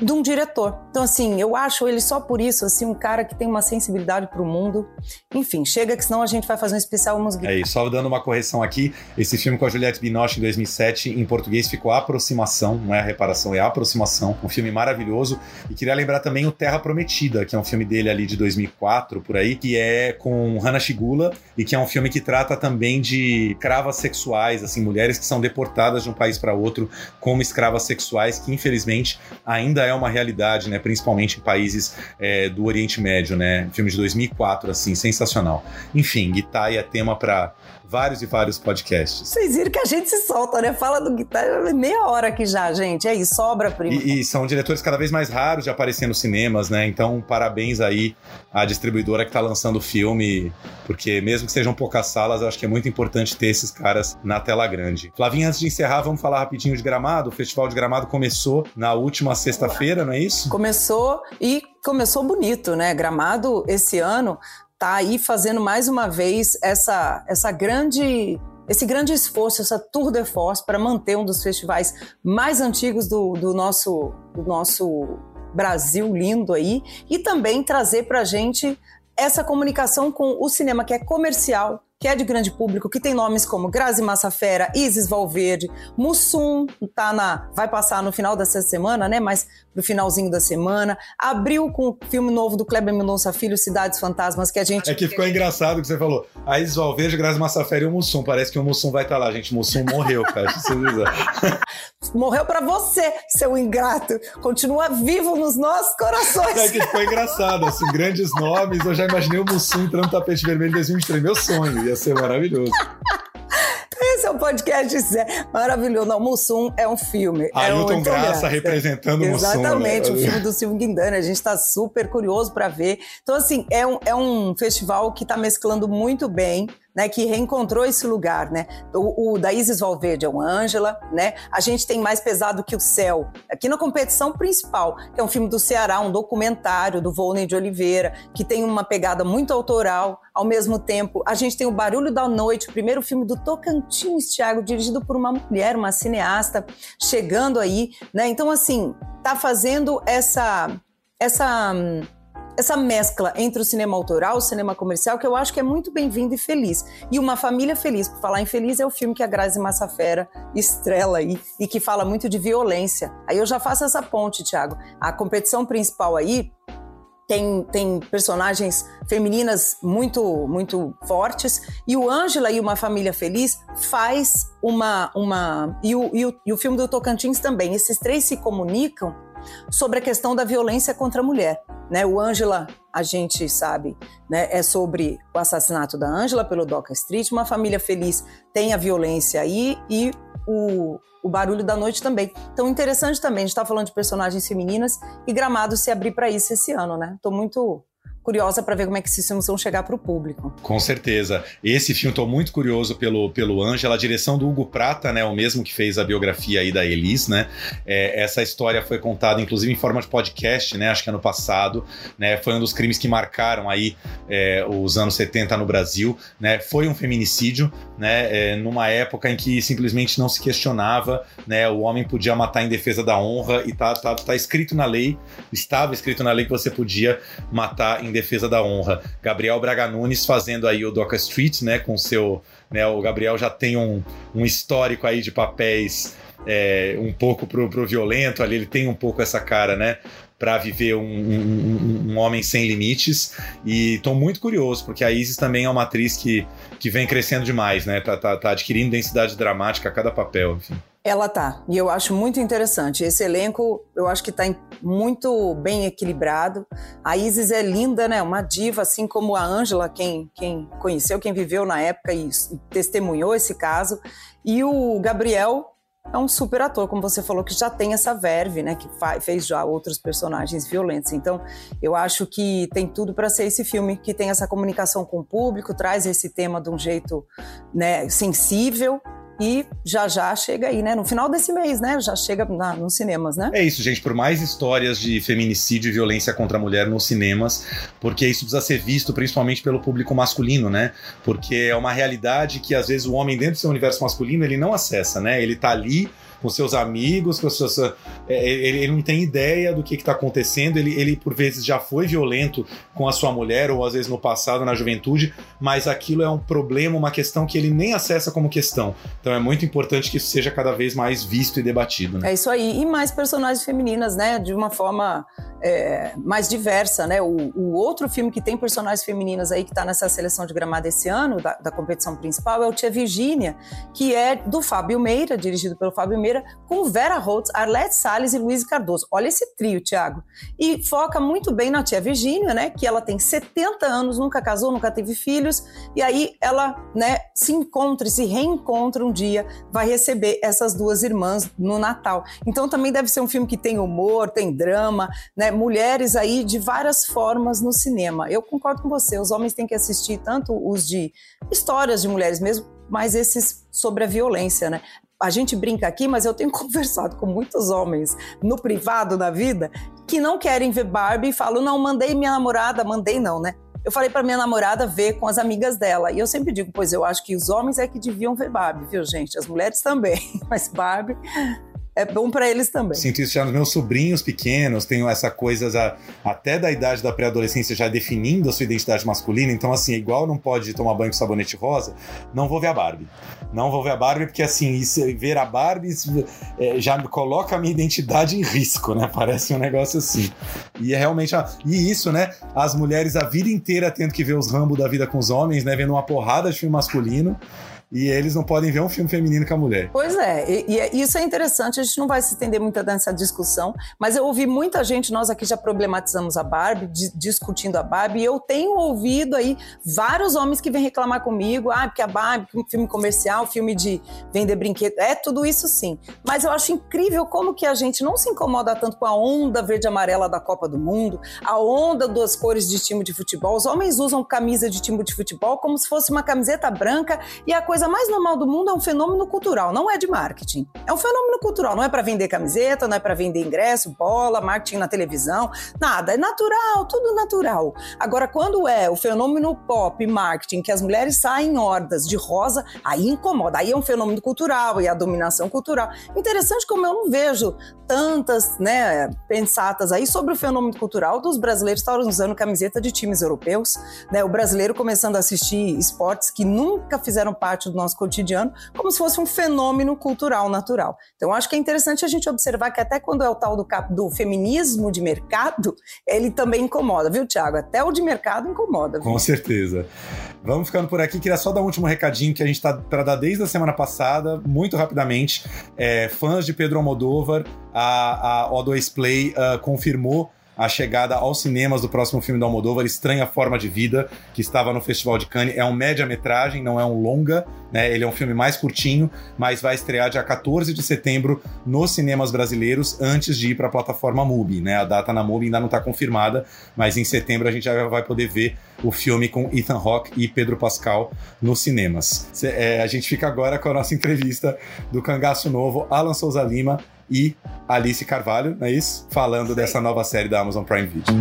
de um diretor. Então, assim, eu acho ele só por isso, assim, um cara que tem uma sensibilidade para o mundo. Enfim, chega que senão a gente vai fazer um especial música. É isso, só dando uma correção aqui, esse filme com a Juliette Binoche em 2007, em português ficou Aproximação, não é a reparação, é a Aproximação, um filme maravilhoso. E queria lembrar também o Terra Prometida, que é um filme dele ali de 2004, por aí, que é com Hana Shigula e que é um filme que trata também de escravas sexuais, assim, mulheres que são deportadas de um país para outro como escravas sexuais, que infelizmente ainda é é uma realidade, né? Principalmente em países é, do Oriente Médio, né? Filme de 2004, assim, sensacional. Enfim, guitarra é tema para vários e vários podcasts. Vocês viram que a gente se solta, né? Fala do guitarra meia hora aqui já, gente. É isso, sobra, primo. E, e, são diretores cada vez mais raros de aparecer nos cinemas, né? Então, parabéns aí à distribuidora que tá lançando o filme, porque mesmo que sejam poucas salas, eu acho que é muito importante ter esses caras na tela grande. Flavinha, antes de encerrar, vamos falar rapidinho de Gramado. O Festival de Gramado começou na última sexta-feira, não é isso? Começou e começou bonito, né? Gramado esse ano tá aí fazendo mais uma vez essa, essa grande esse grande esforço, essa tour de force para manter um dos festivais mais antigos do, do, nosso, do nosso Brasil lindo aí e também trazer para a gente essa comunicação com o cinema que é comercial, que é de grande público, que tem nomes como Grazi Massafera, Isis Valverde, Mussum, tá na, vai passar no final dessa semana, né? Mas pro finalzinho da semana. Abriu com o filme novo do Kleber Mendonça Filho, Cidades Fantasmas, que a gente. É que ficou engraçado que você falou. A Isis Valverde, Grazi Massafera e o Mussum. Parece que o Mussum vai estar tá lá, gente. Mussum morreu, cara. morreu para você, seu ingrato. Continua vivo nos nossos corações. É que ficou engraçado, assim, grandes nomes. Eu já imaginei o Mussum entrando no tapete vermelho em 2023. Meu sonho. Ia ser maravilhoso. Esse é um podcast maravilhoso. Não, Mussum é um filme. Ailton é um Graça, Graça representando o Mussum. Exatamente, né? o filme do Silvio Guindana. A gente está super curioso para ver. Então, assim, é um, é um festival que está mesclando muito bem né, que reencontrou esse lugar, né? O, o da Isis Valverde é o Ângela, né? A gente tem Mais Pesado que o Céu, aqui na competição principal, que é um filme do Ceará, um documentário do Volney de Oliveira, que tem uma pegada muito autoral, ao mesmo tempo, a gente tem o Barulho da Noite, o primeiro filme do Tocantins, Thiago, dirigido por uma mulher, uma cineasta, chegando aí, né? Então, assim, tá fazendo essa essa essa mescla entre o cinema autoral, o cinema comercial, que eu acho que é muito bem-vindo e feliz. E Uma Família Feliz, por falar em feliz, é o filme que a Grazi Massafera estrela aí e que fala muito de violência. Aí eu já faço essa ponte, Thiago. A competição principal aí tem, tem personagens femininas muito muito fortes e o Ângela e uma família feliz faz uma uma e o, e o, e o filme do Tocantins também esses três se comunicam sobre a questão da violência contra a mulher. Né? O Ângela, a gente sabe, né, é sobre o assassinato da Ângela pelo Doca Street. Uma família feliz tem a violência aí e o, o barulho da noite também. Então, interessante também, a gente está falando de personagens femininas e Gramado se abrir para isso esse ano, né? Estou muito curiosa para ver como é que esses filmes vão chegar para o público. Com certeza. Esse filme estou muito curioso pelo pelo Ângela, a direção do Hugo Prata, né, o mesmo que fez a biografia aí da Elis, né? É, essa história foi contada inclusive em forma de podcast, né, acho que ano passado, né? Foi um dos crimes que marcaram aí é, os anos 70 no Brasil, né? Foi um feminicídio, né, é, numa época em que simplesmente não se questionava, né, o homem podia matar em defesa da honra e tá, tá, tá escrito na lei, estava escrito na lei que você podia matar em em defesa da honra. Gabriel Braga Nunes fazendo aí o Doca Street, né, com seu, né, o Gabriel já tem um, um histórico aí de papéis é, um pouco pro, pro violento ali, ele tem um pouco essa cara, né? para viver um, um, um, homem sem limites. E estou muito curioso, porque a Isis também é uma atriz que, que vem crescendo demais, né? Tá, tá, tá adquirindo densidade dramática a cada papel, enfim. Ela tá, e eu acho muito interessante. Esse elenco, eu acho que tá muito bem equilibrado. A Isis é linda, né? Uma diva, assim como a Ângela, quem, quem conheceu, quem viveu na época e, testemunhou esse caso. E o Gabriel é um super ator, como você falou, que já tem essa verve, né? Que fez já outros personagens violentos. Então, eu acho que tem tudo para ser esse filme que tem essa comunicação com o público, traz esse tema de um jeito né, sensível, e já já chega aí, né? No final desse mês, né? Já chega na, nos cinemas, né? É isso, gente. Por mais histórias de feminicídio e violência contra a mulher nos cinemas, porque isso precisa ser visto principalmente pelo público masculino, né? Porque é uma realidade que às vezes o homem dentro do seu universo masculino ele não acessa, né? Ele tá ali com seus amigos, com suas, é, ele, ele, não tem ideia do que está acontecendo. Ele, ele, por vezes, já foi violento com a sua mulher, ou às vezes no passado, na juventude, mas aquilo é um problema, uma questão que ele nem acessa como questão. Então é muito importante que isso seja cada vez mais visto e debatido. Né? É isso aí. E mais personagens femininas, né? De uma forma é, mais diversa, né? O, o, outro filme que tem personagens femininas aí que está nessa seleção de gramado esse ano, da, da, competição principal, é o Tia Virgínia, que é do Fábio Meira, dirigido pelo Fábio Meira, com Vera Holtz, Arlette Salles e Luiz Cardoso. Olha esse trio, Tiago. E foca muito bem na Tia Virgínia, né? Que ela tem 70 anos, nunca casou, nunca teve filhos, e aí ela, né, se encontra e se reencontra um dia, vai receber essas duas irmãs no Natal. Então também deve ser um filme que tem humor, tem drama, né? Mulheres aí de várias formas no cinema. Eu concordo com você, os homens têm que assistir tanto os de histórias de mulheres mesmo, mas esses sobre a violência, né? A gente brinca aqui, mas eu tenho conversado com muitos homens no privado da vida que não querem ver Barbie e falam: não, mandei minha namorada, mandei não, né? Eu falei para minha namorada ver com as amigas dela. E eu sempre digo, pois eu acho que os homens é que deviam ver Barbie, viu, gente? As mulheres também. Mas Barbie é bom para eles também. Sinto isso já nos meus sobrinhos pequenos, tenho essa coisa já, até da idade da pré-adolescência já definindo a sua identidade masculina, então assim, igual não pode tomar banho com sabonete rosa, não vou ver a Barbie. Não vou ver a Barbie porque assim, isso, ver a Barbie isso, é, já coloca a minha identidade em risco, né? Parece um negócio assim. E é realmente. E isso, né? As mulheres a vida inteira tendo que ver os rambos da vida com os homens, né? Vendo uma porrada de filme masculino e eles não podem ver um filme feminino com a mulher. Pois é, e, e, é, isso é interessante, a gente não vai se estender muito nessa discussão, mas eu ouvi muita gente, nós aqui já problematizamos a Barbie, di, discutindo a Barbie, e eu tenho ouvido aí vários homens que vêm reclamar comigo, ah, porque a Barbie, filme comercial, filme de vender brinquedo, é tudo isso sim. Mas eu acho incrível como que a gente não se incomoda tanto com a onda verde amarela da Copa do Mundo, a onda das cores de time de futebol. Os homens usam camisa de time de futebol como se fosse uma camiseta branca e a coisa coisa mais normal do mundo é um fenômeno cultural, não é de marketing. É um fenômeno cultural, não é para vender camiseta, não é para vender ingresso, bola, marketing na televisão, nada. É natural, tudo natural. Agora, quando é o fenômeno pop, marketing, que as mulheres saem em hordas de rosa, aí incomoda. Aí é um fenômeno cultural e a dominação cultural. Interessante como eu não vejo tantas, né, pensatas aí sobre o fenômeno cultural dos brasileiros estarem usando camiseta de times europeus, né? O brasileiro começando a assistir esportes que nunca fizeram parte do nosso cotidiano, como se fosse um fenômeno cultural natural. Então, acho que é interessante a gente observar que até quando é o tal do, do feminismo de mercado, ele também incomoda, viu, Tiago? Até o de mercado incomoda. Viu? Com certeza. Vamos ficando por aqui. Queria só dar um último recadinho que a gente está para dar desde a semana passada, muito rapidamente. É, fãs de Pedro Almodóvar, a, a O2 Play uh, confirmou a chegada aos cinemas do próximo filme do Almodóvar, Estranha Forma de Vida, que estava no Festival de Cannes. É um média-metragem, não é um longa, né? Ele é um filme mais curtinho, mas vai estrear dia 14 de setembro nos cinemas brasileiros, antes de ir para a plataforma MUBI, né? A data na MUBI ainda não está confirmada, mas em setembro a gente já vai poder ver o filme com Ethan Hawke e Pedro Pascal nos cinemas. É, a gente fica agora com a nossa entrevista do Cangaço Novo, Alan Souza Lima, e Alice Carvalho, não é isso? Falando dessa nova série da Amazon Prime Video.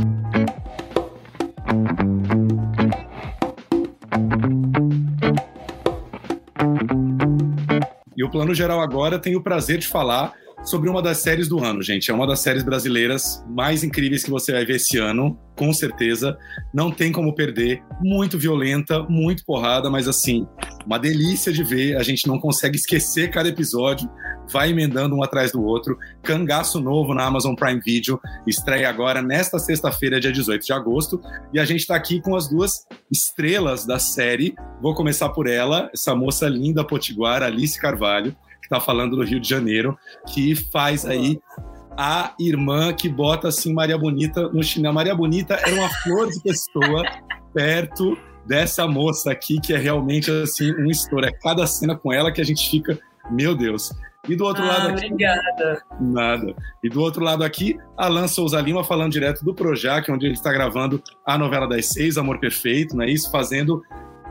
E o plano geral agora tem o prazer de falar sobre uma das séries do ano, gente. É uma das séries brasileiras mais incríveis que você vai ver esse ano, com certeza. Não tem como perder. Muito violenta, muito porrada, mas assim, uma delícia de ver. A gente não consegue esquecer cada episódio. Vai emendando um atrás do outro. Cangaço novo na Amazon Prime Video. Estreia agora nesta sexta-feira, dia 18 de agosto. E a gente está aqui com as duas estrelas da série. Vou começar por ela, essa moça linda potiguara, Alice Carvalho está falando do Rio de Janeiro, que faz aí a irmã que bota assim Maria Bonita no chinelo. Maria Bonita era uma flor de pessoa perto dessa moça aqui, que é realmente assim um estouro. É cada cena com ela que a gente fica, meu Deus. E do outro ah, lado aqui. Obrigada. Nada. E do outro lado aqui, Alan Souza Lima falando direto do Projac, onde ele está gravando a novela das seis, Amor Perfeito, não é isso? Fazendo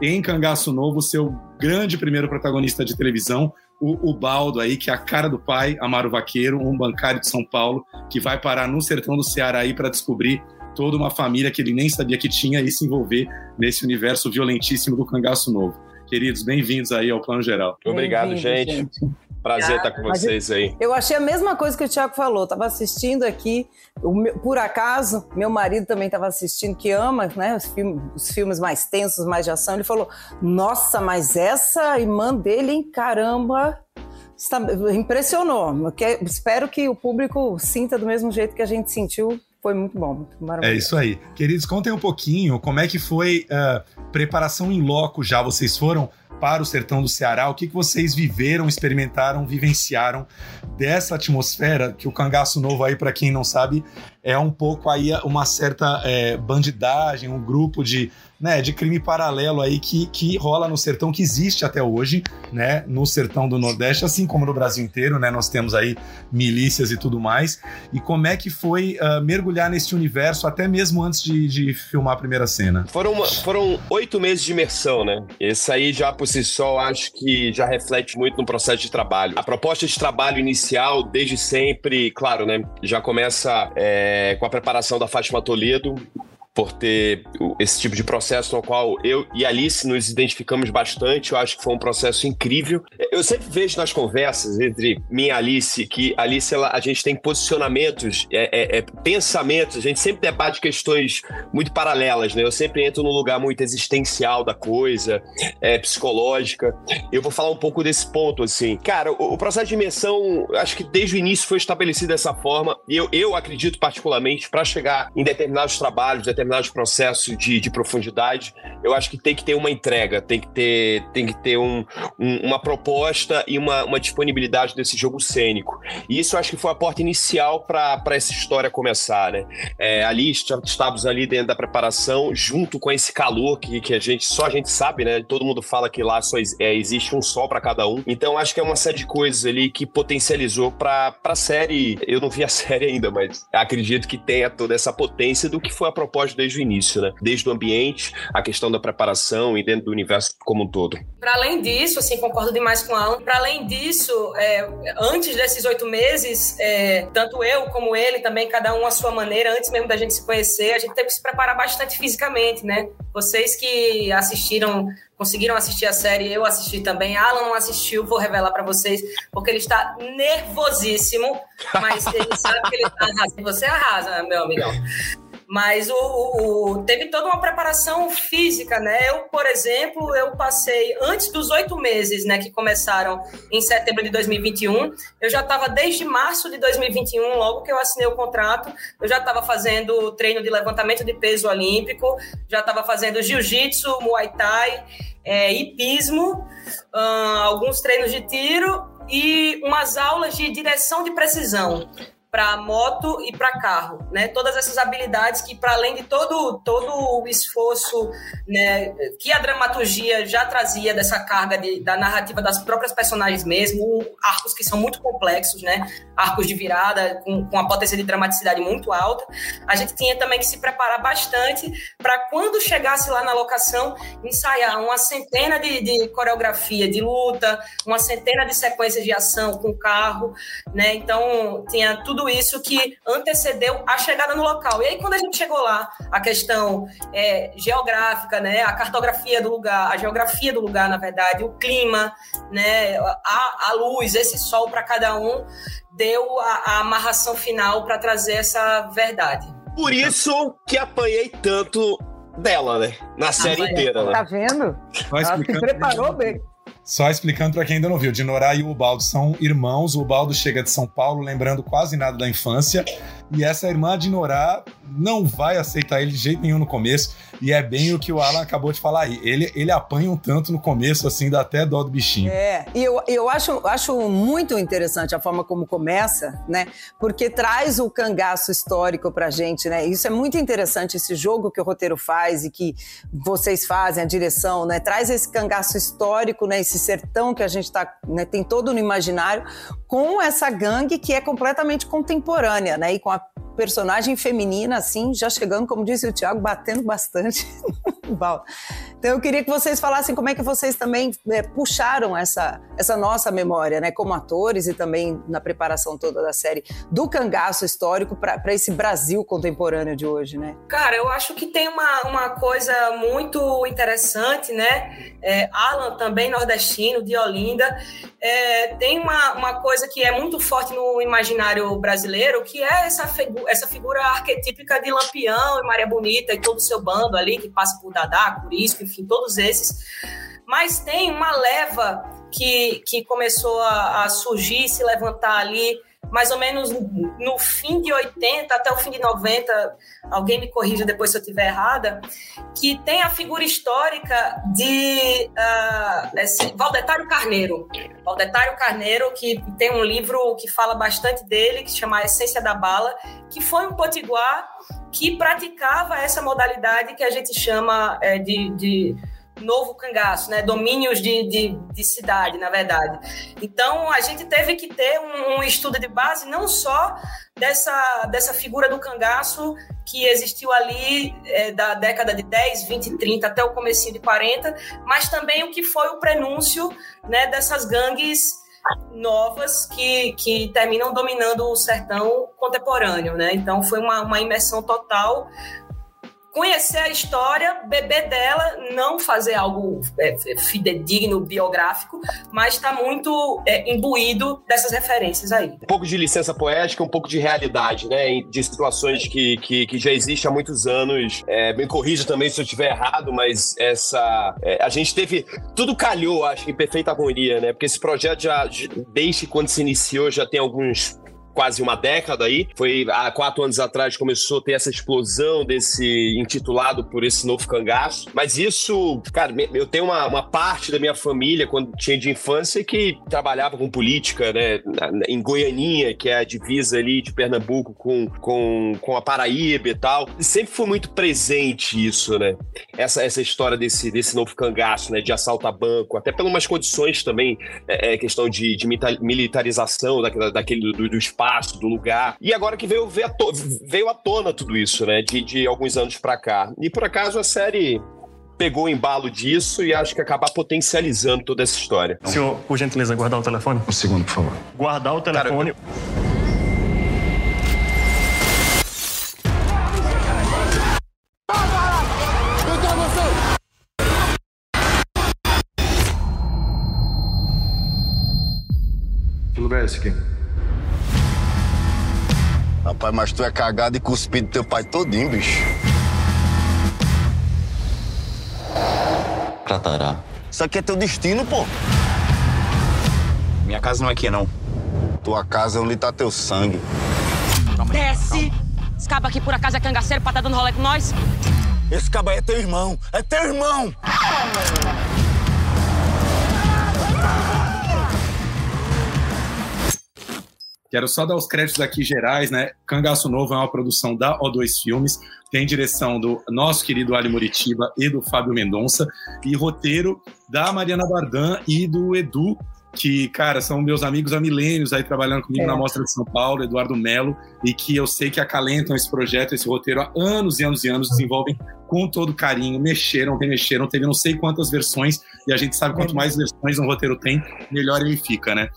em Cangaço Novo seu grande primeiro protagonista de televisão, o, o Baldo aí, que é a cara do pai, Amaro Vaqueiro, um bancário de São Paulo, que vai parar no sertão do Ceará aí para descobrir toda uma família que ele nem sabia que tinha e se envolver nesse universo violentíssimo do Cangaço Novo. Queridos, bem-vindos aí ao Plano Geral. Obrigado, gente. gente. Prazer estar com vocês aí. Eu achei a mesma coisa que o Thiago falou. Tava assistindo aqui, meu, por acaso, meu marido também estava assistindo, que ama né, os, filmes, os filmes mais tensos, mais de ação. Ele falou: Nossa, mas essa irmã dele, hein, caramba, está, impressionou. Que, espero que o público sinta do mesmo jeito que a gente sentiu. Foi muito bom, muito maravilhoso. É isso aí. Queridos, contem um pouquinho como é que foi a uh, preparação em loco já. Vocês foram para o sertão do Ceará, o que, que vocês viveram, experimentaram, vivenciaram dessa atmosfera que o Cangaço Novo aí, para quem não sabe, é um pouco aí uma certa é, bandidagem, um grupo de né, de crime paralelo aí que, que rola no sertão, que existe até hoje, né, no sertão do Nordeste, assim como no Brasil inteiro, né, nós temos aí milícias e tudo mais. E como é que foi uh, mergulhar nesse universo até mesmo antes de, de filmar a primeira cena? Foram, foram oito meses de imersão, né? Esse aí já por si só acho que já reflete muito no processo de trabalho. A proposta de trabalho inicial, desde sempre, claro, né, já começa é, com a preparação da Fátima Toledo, por ter esse tipo de processo no qual eu e Alice nos identificamos bastante. Eu acho que foi um processo incrível. Eu sempre vejo nas conversas entre mim e Alice que Alice, ela, a gente tem posicionamentos, é, é, é, pensamentos, a gente sempre debate questões muito paralelas, né? Eu sempre entro num lugar muito existencial da coisa, é, psicológica. Eu vou falar um pouco desse ponto, assim. Cara, o, o processo de imersão, acho que desde o início foi estabelecido dessa forma, e eu, eu acredito particularmente, para chegar em determinados trabalhos, determinados determinados processos de, de profundidade, eu acho que tem que ter uma entrega, tem que ter, tem que ter um, um, uma proposta e uma, uma disponibilidade desse jogo cênico. E isso eu acho que foi a porta inicial para essa história começar, né? É, ali estávamos ali dentro da preparação, junto com esse calor que, que a gente só a gente sabe, né? Todo mundo fala que lá só é, existe um sol para cada um. Então acho que é uma série de coisas ali que potencializou para a série. Eu não vi a série ainda, mas acredito que tenha toda essa potência do que foi a proposta desde o início, né? Desde o ambiente, a questão da preparação e dentro do universo como um todo. Para além disso, assim, concordo demais com o Alan. Para além disso, é, antes desses oito meses, é, tanto eu como ele, também cada um à sua maneira, antes mesmo da gente se conhecer, a gente teve que se preparar bastante fisicamente, né? Vocês que assistiram conseguiram assistir a série, eu assisti também. Alan não assistiu, vou revelar para vocês, porque ele está nervosíssimo, mas ele sabe que ele está arrasando. Você arrasa, meu amigão. Mas o, o, teve toda uma preparação física, né? Eu, por exemplo, eu passei antes dos oito meses, né, que começaram em setembro de 2021, eu já estava desde março de 2021, logo que eu assinei o contrato, eu já estava fazendo treino de levantamento de peso olímpico, já estava fazendo jiu-jitsu, muay thai, é, hipismo, alguns treinos de tiro e umas aulas de direção de precisão para moto e para carro, né? Todas essas habilidades que, para além de todo, todo o esforço né, que a dramaturgia já trazia dessa carga de, da narrativa das próprias personagens mesmo, arcos que são muito complexos, né? Arcos de virada com, com a potência de dramaticidade muito alta, a gente tinha também que se preparar bastante para quando chegasse lá na locação ensaiar uma centena de, de coreografia de luta, uma centena de sequências de ação com carro, né? Então tinha tudo tudo isso que antecedeu a chegada no local. E aí, quando a gente chegou lá, a questão é, geográfica, né, a cartografia do lugar, a geografia do lugar, na verdade, o clima, né, a, a luz, esse sol para cada um, deu a, a amarração final para trazer essa verdade. Por isso que apanhei tanto dela, né? Na série inteira, né? Tá vendo? Vai Ela se preparou bem. Só explicando pra quem ainda não viu, Dinorá e o Ubaldo são irmãos. O Ubaldo chega de São Paulo, lembrando quase nada da infância. E essa irmã de Norá não vai aceitar ele de jeito nenhum no começo. E é bem o que o Alan acabou de falar aí. Ele, ele apanha um tanto no começo, assim, dá até dó do bichinho. É, e eu, eu acho, acho muito interessante a forma como começa, né? Porque traz o cangaço histórico pra gente, né? Isso é muito interessante, esse jogo que o roteiro faz e que vocês fazem, a direção, né? Traz esse cangaço histórico, né? Esse sertão que a gente tá, né? tem todo no imaginário, com essa gangue que é completamente contemporânea, né? E com a personagem feminina, assim, já chegando, como disse o Tiago, batendo bastante no. Então eu queria que vocês falassem como é que vocês também é, puxaram essa, essa nossa memória, né, como atores e também na preparação toda da série, do cangaço histórico para esse Brasil contemporâneo de hoje, né? Cara, eu acho que tem uma, uma coisa muito interessante, né? É, Alan também, nordestino, de Olinda. É, tem uma, uma coisa que é muito forte no imaginário brasileiro, que é essa, figu essa figura arquetípica de Lampião e Maria Bonita e todo o seu bando ali, que passa por Dadá, Curisco, enfim, todos esses. Mas tem uma leva que, que começou a, a surgir, se levantar ali mais ou menos no fim de 80 até o fim de 90, alguém me corrija depois se eu estiver errada, que tem a figura histórica de uh, esse Valdetário Carneiro. Valdetário Carneiro, que tem um livro que fala bastante dele, que se chama A Essência da Bala, que foi um potiguar que praticava essa modalidade que a gente chama é, de, de novo cangaço, né? Domínios de, de, de, cidade, na verdade. Então, a gente teve que ter um, um, estudo de base não só dessa, dessa figura do cangaço que existiu ali é, da década de 10, 20, 30 até o comecinho de 40, mas também o que foi o prenúncio né, dessas gangues novas que, que terminam dominando o sertão contemporâneo, né? Então foi uma, uma imersão total conhecer a história, beber dela, não fazer algo é, fidedigno, biográfico, mas está muito é, imbuído dessas referências aí. Um pouco de licença poética, um pouco de realidade, né? De situações que, que, que já existem há muitos anos. É, me corrija também se eu estiver errado, mas essa. É, a gente teve. Tudo calhou, acho, em perfeita harmonia, né? Porque esse projeto já, desde quando se iniciou, já tem alguns quase uma década aí. Foi há quatro anos atrás começou a ter essa explosão desse intitulado por esse novo cangaço. Mas isso, cara, eu tenho uma, uma parte da minha família, quando tinha de infância, que trabalhava com política, né? Em Goianinha, que é a divisa ali de Pernambuco com, com, com a Paraíba e tal. E sempre foi muito presente isso, né? Essa, essa história desse, desse novo cangaço, né? De assalto a banco, até umas condições também, é, é questão de, de militarização daquele, daquele do, do espaço espaço, do lugar. E agora que veio, veio, à, to veio à tona tudo isso, né? De, de alguns anos para cá. E por acaso a série pegou o embalo disso e acho que acabar potencializando toda essa história. Senhor, por gentileza, guardar o telefone? Um segundo, por favor. Guardar o telefone. Cara, Que lugar é esse aqui? Rapaz, mas tu é cagado e cuspido teu pai todinho, bicho. Cratará. Isso aqui é teu destino, pô. Minha casa não é aqui, não. Tua casa é onde tá teu sangue. Desce! Esse cabo aqui por acaso é cangaceiro pra tá dando rolê com nós? Esse cabo aí é teu irmão! É teu irmão! Quero só dar os créditos aqui gerais, né? Cangaço Novo é uma produção da O2 Filmes, tem direção do nosso querido Ali Muritiba e do Fábio Mendonça, e roteiro da Mariana Bardan e do Edu, que, cara, são meus amigos há milênios aí trabalhando comigo é. na Mostra de São Paulo, Eduardo Melo, e que eu sei que acalentam esse projeto, esse roteiro há anos e anos e anos, desenvolvem com todo carinho, mexeram, remexeram, teve não sei quantas versões, e a gente sabe quanto mais versões um roteiro tem, melhor ele fica, né?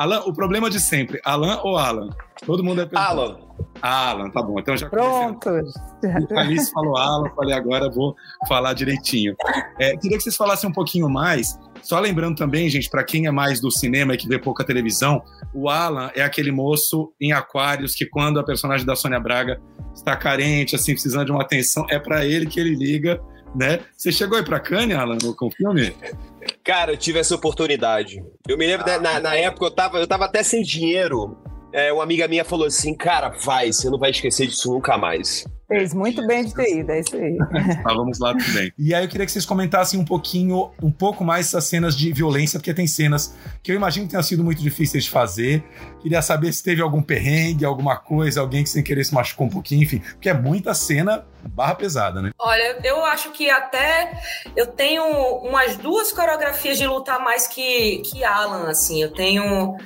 Alan, o problema de sempre, Alan ou Alan? Todo mundo é perguntando. Alan. Alan, tá bom. Então já Pronto. O Alice falou Alan, falei agora vou falar direitinho. É, queria que vocês falassem um pouquinho mais. Só lembrando também, gente, para quem é mais do cinema e que vê pouca televisão, o Alan é aquele moço em Aquários que quando a personagem da Sônia Braga está carente, assim, precisando de uma atenção, é para ele que ele liga, né? Você chegou aí para Cannes, Alan, com o filme? Cara, eu tive essa oportunidade. Eu me lembro, ah, na, na, época, eu tava, eu tava até sem dinheiro. É, uma amiga minha falou assim, cara, vai, você não vai esquecer disso nunca mais. Fez muito bem de ter ido, é isso aí. Estávamos lá também. E aí eu queria que vocês comentassem um pouquinho, um pouco mais essas cenas de violência, porque tem cenas que eu imagino que tenham sido muito difíceis de fazer. Queria saber se teve algum perrengue, alguma coisa, alguém que sem querer se machucou um pouquinho, enfim, porque é muita cena barra pesada, né? Olha, eu acho que até eu tenho umas duas coreografias de lutar mais que, que Alan, assim. Eu tenho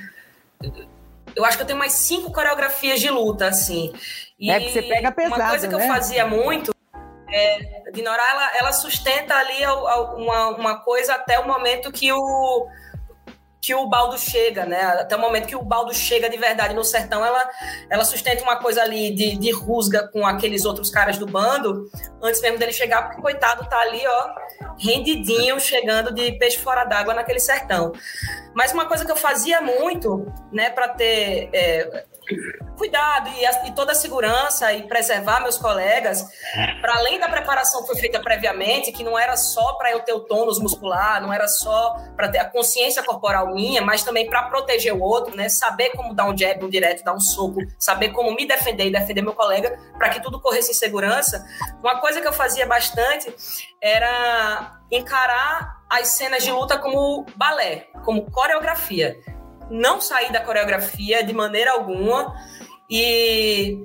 eu acho que eu tenho mais cinco coreografias de luta, assim. E é que você pega pesado, Uma coisa que né? eu fazia muito é, Dinora, ela, ela sustenta ali uma, uma coisa até o momento que o que o baldo chega, né? Até o momento que o baldo chega de verdade no sertão, ela, ela sustenta uma coisa ali de, de rusga com aqueles outros caras do bando, antes mesmo dele chegar, porque coitado tá ali, ó, rendidinho, chegando de peixe fora d'água naquele sertão. Mas uma coisa que eu fazia muito, né, para ter é, cuidado e, a, e, toda a segurança e preservar meus colegas, para além da preparação que foi feita previamente, que não era só para eu ter o tônus muscular, não era só para ter a consciência corporal minha, mas também para proteger o outro, né? Saber como dar um jab, um direto, dar um soco, saber como me defender e defender meu colega para que tudo corresse em segurança. Uma coisa que eu fazia bastante era encarar as cenas de luta como balé, como coreografia não sair da coreografia de maneira alguma. E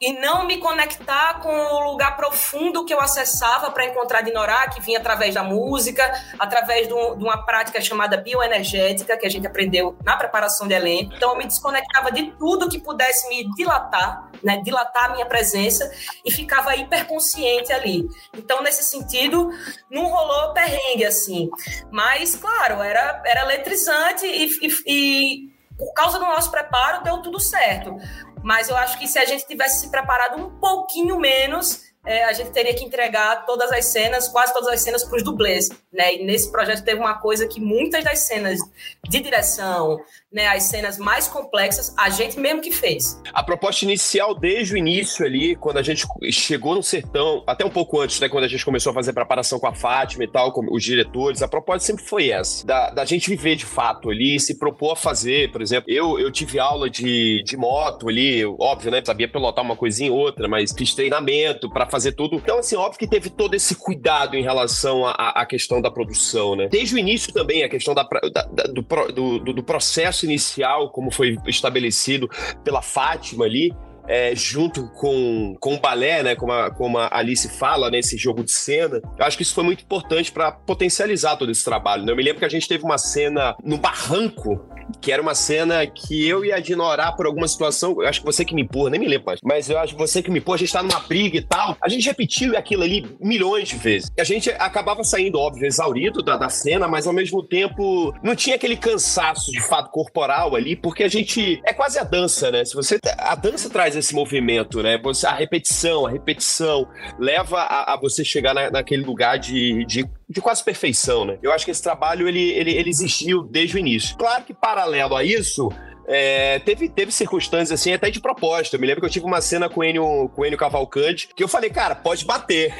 e não me conectar com o lugar profundo que eu acessava para encontrar Dinorá, que vinha através da música, através de, um, de, uma prática chamada bioenergética, que a gente aprendeu na preparação de elenco. Então, eu me desconectava de tudo que pudesse me dilatar, né, dilatar a minha presença, e ficava hiperconsciente ali. Então, nesse sentido, não rolou perrengue, assim. Mas, claro, era, era eletrizante e, e, e por causa do nosso preparo, deu tudo certo. Mas eu acho que se a gente tivesse se preparado um pouquinho menos, é, a gente teria que entregar todas as cenas, quase todas as cenas para os dublês, né? E nesse projeto teve uma coisa que muitas das cenas de direção, né, as cenas mais complexas, a gente mesmo que fez. A proposta inicial, desde o início ali, quando a gente chegou no sertão, até um pouco antes, né, quando a gente começou a fazer preparação com a Fátima e tal, com os diretores, a proposta sempre foi essa, da, da gente viver de fato ali, se propor a fazer, por exemplo, eu, eu tive aula de, de moto ali, óbvio, né, sabia pilotar uma coisinha ou outra, mas fiz treinamento para fazer tudo. Então, assim, óbvio que teve todo esse cuidado em relação à questão da produção, né. Desde o início também, a questão da, da, da do, do, do processo inicial, como foi estabelecido pela Fátima ali, é, junto com, com o balé, né, como a, como a Alice fala nesse jogo de cena, eu acho que isso foi muito importante para potencializar todo esse trabalho. Né? Eu me lembro que a gente teve uma cena no barranco que era uma cena que eu ia ignorar por alguma situação. Eu acho que você que me empurra, nem me lembro mais. Mas eu acho que você que me empurra, a gente tá numa briga e tal. A gente repetiu aquilo ali milhões de vezes. E a gente acabava saindo, óbvio, exaurido da, da cena, mas ao mesmo tempo não tinha aquele cansaço de fato corporal ali, porque a gente. É quase a dança, né? Se você. A dança traz esse movimento, né? Você, a repetição, a repetição leva a, a você chegar na, naquele lugar de, de de quase perfeição, né? Eu acho que esse trabalho ele, ele, ele existiu desde o início. Claro que paralelo a isso, é, teve, teve circunstâncias assim, até de proposta. Eu me lembro que eu tive uma cena com o Enio, com o Enio Cavalcante, que eu falei, cara, pode bater.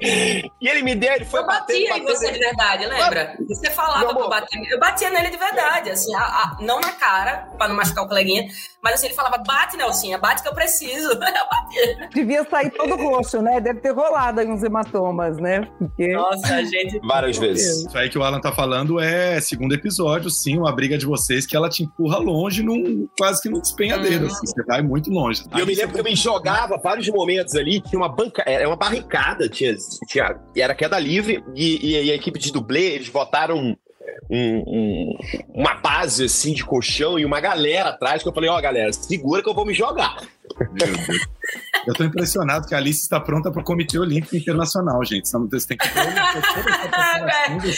e ele me deu, ele foi eu batia bater, em você de verdade, lembra? Você falava pra eu bater. Eu batia nele de verdade, assim, a, a, não na cara, pra não machucar o coleguinha, mas assim, ele falava, bate, Nelsinha, bate que eu preciso. eu batia. Devia sair todo roxo, né? Deve ter rolado aí uns hematomas, né? Porque... Nossa, gente. Várias vezes. Isso aí que o Alan tá falando é segundo episódio, sim, uma briga de vocês que ela te empurra longe num, quase que num despenhadeiro. Uhum. Assim, você vai muito longe. E eu me lembro que eu me jogava vários momentos ali, tinha uma banca, era uma barricada, tinha, tinha, era queda livre, e, e a equipe de dublê, eles votaram um, um, uma base assim de colchão e uma galera atrás que eu falei, ó, oh, galera, segura que eu vou me jogar. Eu tô impressionado que a Alice está pronta para o Comitê Olímpico Internacional, gente. Você tem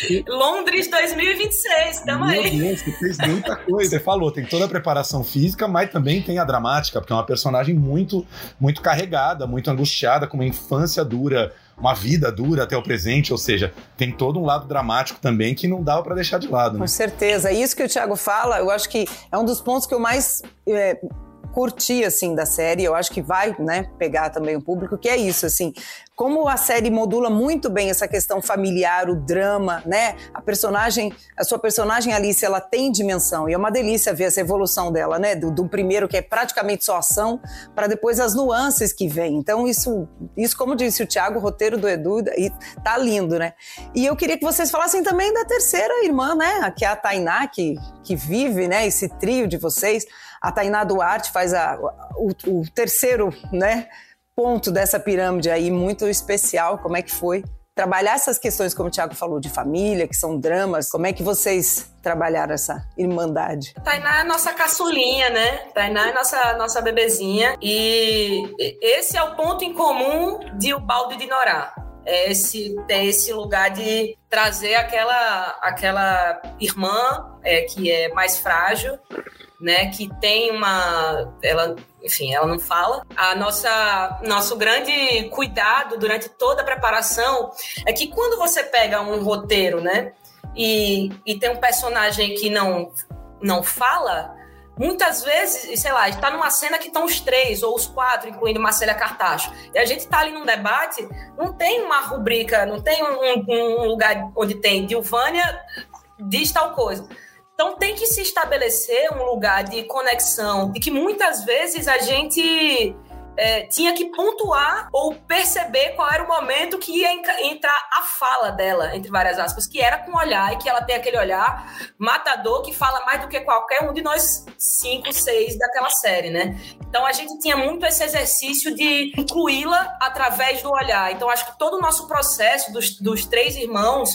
que Londres 2026, tamo Meu aí. Deus, você fez muita coisa. Você falou, tem toda a preparação física, mas também tem a dramática, porque é uma personagem muito, muito carregada, muito angustiada, com uma infância dura uma vida dura até o presente, ou seja, tem todo um lado dramático também que não dá para deixar de lado. Né? Com certeza. Isso que o Thiago fala, eu acho que é um dos pontos que eu mais é, curti, assim, da série. Eu acho que vai, né, pegar também o público, que é isso, assim. Como a série modula muito bem essa questão familiar, o drama, né? A personagem, a sua personagem Alice, ela tem dimensão. E é uma delícia ver essa evolução dela, né? Do, do primeiro, que é praticamente só ação, para depois as nuances que vêm. Então, isso, isso, como disse o Thiago, o roteiro do Edu, e tá lindo, né? E eu queria que vocês falassem também da terceira irmã, né? Que é a Tainá, que, que vive, né? Esse trio de vocês. A Tainá Duarte faz a, o, o terceiro né, ponto dessa pirâmide aí, muito especial. Como é que foi? Trabalhar essas questões, como o Tiago falou, de família, que são dramas. Como é que vocês trabalharam essa irmandade? Tainá é nossa caçulinha, né? Tainá é nossa, nossa bebezinha. E esse é o ponto em comum de O Balde de Norá é esse, é esse lugar de trazer aquela, aquela irmã é, que é mais frágil né, que tem uma, ela, enfim, ela não fala. A nossa, nosso grande cuidado durante toda a preparação é que quando você pega um roteiro, né, e, e tem um personagem que não, não fala, muitas vezes, sei lá, está numa cena que estão os três ou os quatro, incluindo Marcela Cartacho, e a gente está ali num debate, não tem uma rubrica, não tem um, um lugar onde tem Dilvânia diz tal coisa então tem que se estabelecer um lugar de conexão, de que muitas vezes a gente é, tinha que pontuar ou perceber qual era o momento que ia entrar a fala dela, entre várias aspas, que era com olhar e que ela tem aquele olhar matador que fala mais do que qualquer um de nós cinco, seis daquela série, né? Então a gente tinha muito esse exercício de incluí-la através do olhar. Então acho que todo o nosso processo dos, dos três irmãos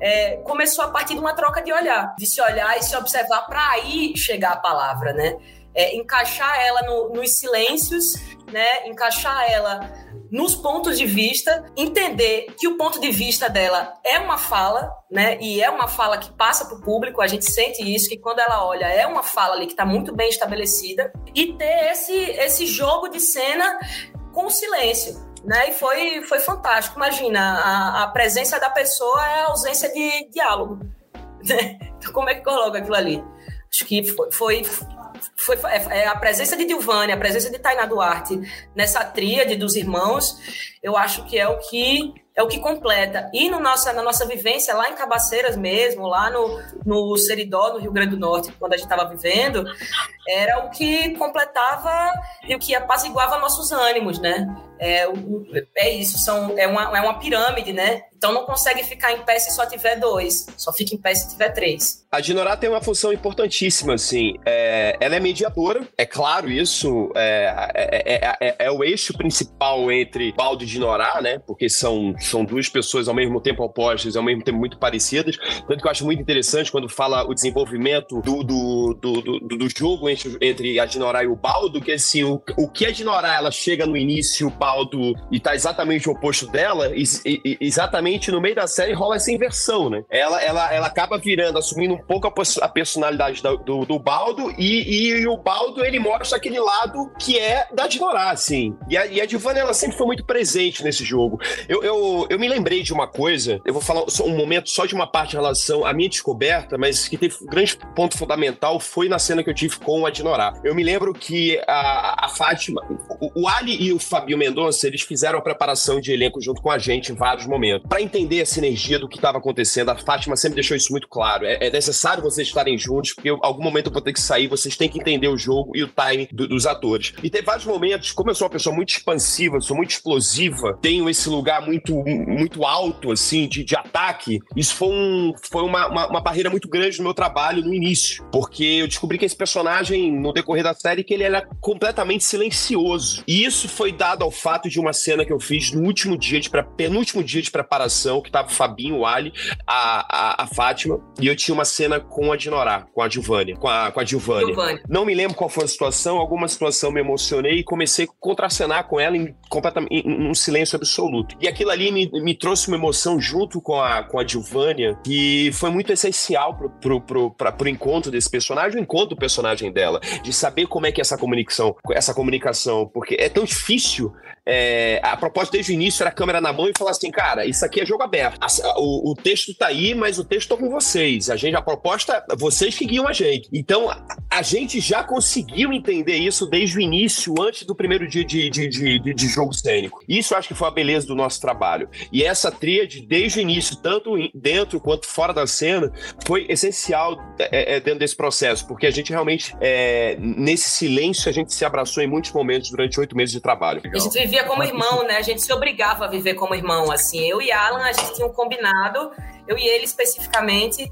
é, começou a partir de uma troca de olhar, de se olhar e se observar para aí chegar a palavra, né? É, encaixar ela no, nos silêncios, né? Encaixar ela nos pontos de vista, entender que o ponto de vista dela é uma fala, né? E é uma fala que passa para o público, a gente sente isso, que quando ela olha é uma fala ali que está muito bem estabelecida, e ter esse, esse jogo de cena com silêncio né? E foi, foi fantástico. Imagina, a, a presença da pessoa é a ausência de diálogo. Né? Então, como é que coloca aquilo ali? Acho que foi, foi, foi, é, é a presença de Dilvânia, a presença de Tainá Duarte nessa tríade dos irmãos, eu acho que é o que é o que completa. E no nossa, na nossa vivência lá em Cabaceiras mesmo, lá no, no Seridó, no Rio Grande do Norte, quando a gente estava vivendo, era o que completava e o que apaziguava nossos ânimos, né? É, é isso, são, é, uma, é uma pirâmide, né? Então não consegue ficar em pé se só tiver dois, só fica em pé se tiver três. A Dinorá tem uma função importantíssima, assim. É, ela é mediadora, é claro isso, é, é, é, é o eixo principal entre Baldo e Dinorá, né? Porque são, são duas pessoas ao mesmo tempo opostas, ao mesmo tempo muito parecidas. Tanto que eu acho muito interessante quando fala o desenvolvimento do, do, do, do, jogo entre, entre a Dinorá e o Baldo, que assim, o, o que a Dinorá ela chega no início, o Baldo, e tá exatamente o oposto dela, exatamente no meio da série rola essa inversão, né? Ela, ela, ela acaba virando, assumindo um pouco a, personalidade do, do, do Baldo, e, o Baldo ele mostra aquele lado que é da Dinorá, assim. E a, e a Giovanna, ela sempre foi muito presente nesse jogo. Eu, eu, me lembrei de uma coisa, eu vou falar um momento só de uma parte em relação à minha descoberta, mas que teve um grande ponto fundamental foi na cena que eu tive com a Dinorá. Eu me lembro que a, a Fátima, o, o Ali e o Fabio Mendonça, eles fizeram a preparação de elenco junto com a gente em vários momentos. Para entender a sinergia do que estava acontecendo, a Fátima sempre deixou isso muito claro. É, é, necessário vocês estarem juntos, porque em algum momento eu vou ter que sair, vocês têm que entender o jogo e o time do, dos atores. E tem vários momentos, como eu sou uma pessoa muito expansiva, sou muito explosiva, tenho esse lugar muito, muito alto, assim, de, de ataque, isso foi, um, foi uma, uma, uma barreira muito grande no meu trabalho no início, porque eu descobri que esse personagem, no decorrer da série, que ele era completamente silencioso. E isso foi dado ao fato de uma cena que eu fiz no último dia de penúltimo dia de preparação, que tava o Fabinho, o Ali, a, a, a Fátima, e eu tinha uma cena com a Dinorá, com a Gilvânia, com a, com a Gilvânia. Não me lembro qual foi a situação, alguma situação me emocionei e comecei a contracenar com ela em completamente em, um silêncio absoluto. E aquilo ali me, me trouxe uma emoção junto com a, com a Gilvânia que foi muito essencial pro, pro, pro, pra, pro encontro desse personagem, o encontro do personagem dela, de saber como é que é essa comunicação, essa comunicação, porque é tão difícil. É, a proposta desde o início era a câmera na mão e falar assim, cara, isso aqui é jogo aberto. O, o, texto tá aí, mas o texto tá com vocês. A gente, a proposta, vocês que guiam a gente. Então, a, a gente já conseguiu entender isso desde o início, antes do primeiro dia de, de, de, de, de jogo cênico. Isso eu acho que foi a beleza do nosso trabalho. E essa tríade, desde o início, tanto dentro quanto fora da cena, foi essencial é, é, dentro desse processo, porque a gente realmente, é, nesse silêncio, a gente se abraçou em muitos momentos durante oito meses de trabalho. A gente vivia como irmão, né? A gente se obrigava a viver como irmão, assim. Eu e Alan, a gente tinha um combinado, eu e ele especificamente,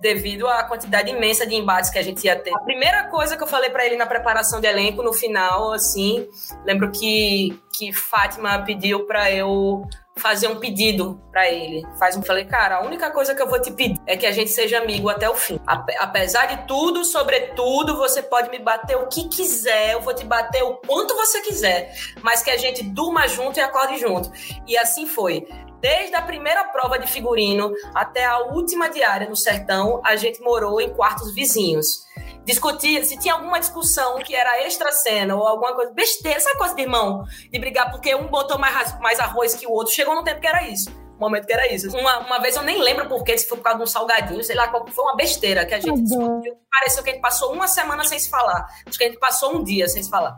devido à quantidade imensa de embates que a gente ia ter. A primeira coisa que eu falei para ele na preparação de elenco, no final, assim, lembro que, que Fátima pediu para eu fazer um pedido para ele. Faz um, falei, cara, a única coisa que eu vou te pedir é que a gente seja amigo até o fim. Apesar de tudo, sobretudo, você pode me bater o que quiser, eu vou te bater o quanto você quiser, mas que a gente durma junto e acorde junto. E assim foi. Desde a primeira prova de figurino até a última diária no sertão, a gente morou em quartos vizinhos. Discutia, se tinha alguma discussão que era extra cena ou alguma coisa, besteira, essa coisa de irmão, de brigar porque um botou mais, mais arroz que o outro, chegou no tempo que era isso momento que era isso. Uma, uma vez eu nem lembro porquê, se foi por causa de um salgadinho, sei lá, foi uma besteira que a gente discutiu. Pareceu que a gente passou uma semana sem se falar. Acho que a gente passou um dia sem se falar.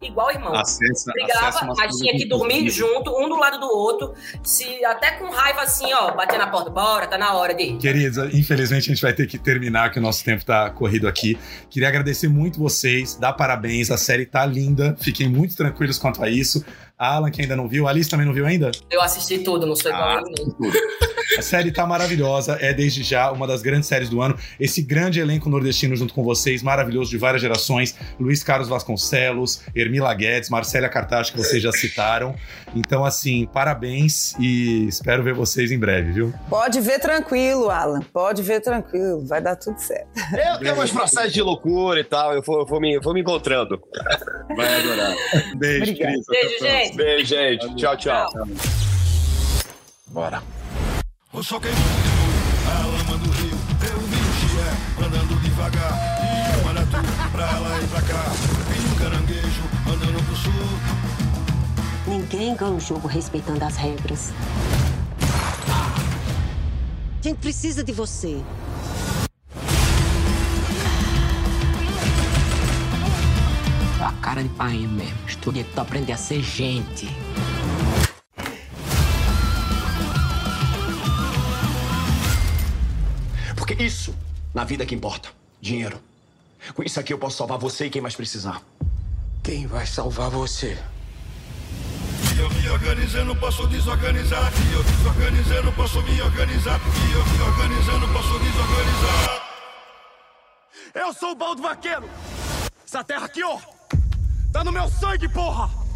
Igual irmão. Acessa, Brigava, mas tinha que dormir junto, um do lado do outro. Se até com raiva assim, ó, bater na porta, bora, tá na hora de ir. Queridos, infelizmente a gente vai ter que terminar, que o nosso tempo tá corrido aqui. Queria agradecer muito vocês, dar parabéns, a série tá linda. Fiquem muito tranquilos quanto a isso. Alan, que ainda não viu. Alice também não viu ainda? Eu assisti tudo, não sei igual ah, A série tá maravilhosa, é desde já uma das grandes séries do ano. Esse grande elenco nordestino junto com vocês, maravilhoso, de várias gerações. Luiz Carlos Vasconcelos, Ermila Guedes, Marcélia Cartacho, que vocês já citaram. Então, assim, parabéns e espero ver vocês em breve, viu? Pode ver tranquilo, Alan. Pode ver tranquilo. Vai dar tudo certo. Eu tenho meus processos de loucura e tal. Eu vou, vou, me, vou me encontrando. Vai adorar. Beijo, Cris. Beijo, gente. Beijo, gente. Tchau, tchau. Bora. O sol queimou a lama do rio. Eu vi o Xie andando devagar. E o maratu pra lá e pra cá. E um caranguejo andando pro sul. Ninguém ganha o jogo respeitando as regras. A gente precisa de você. Cara de pai mesmo. Estudei tu aprender a ser gente. Porque isso, na vida que importa. Dinheiro. Com isso aqui eu posso salvar você e quem mais precisar. Quem vai salvar você? Eu me organizando, posso desorganizar. Eu desorganizando, posso me organizar. Eu me organizando, posso desorganizar. Eu sou o baldo vaqueiro. Essa terra aqui, ó, tá no meu sangue, porra!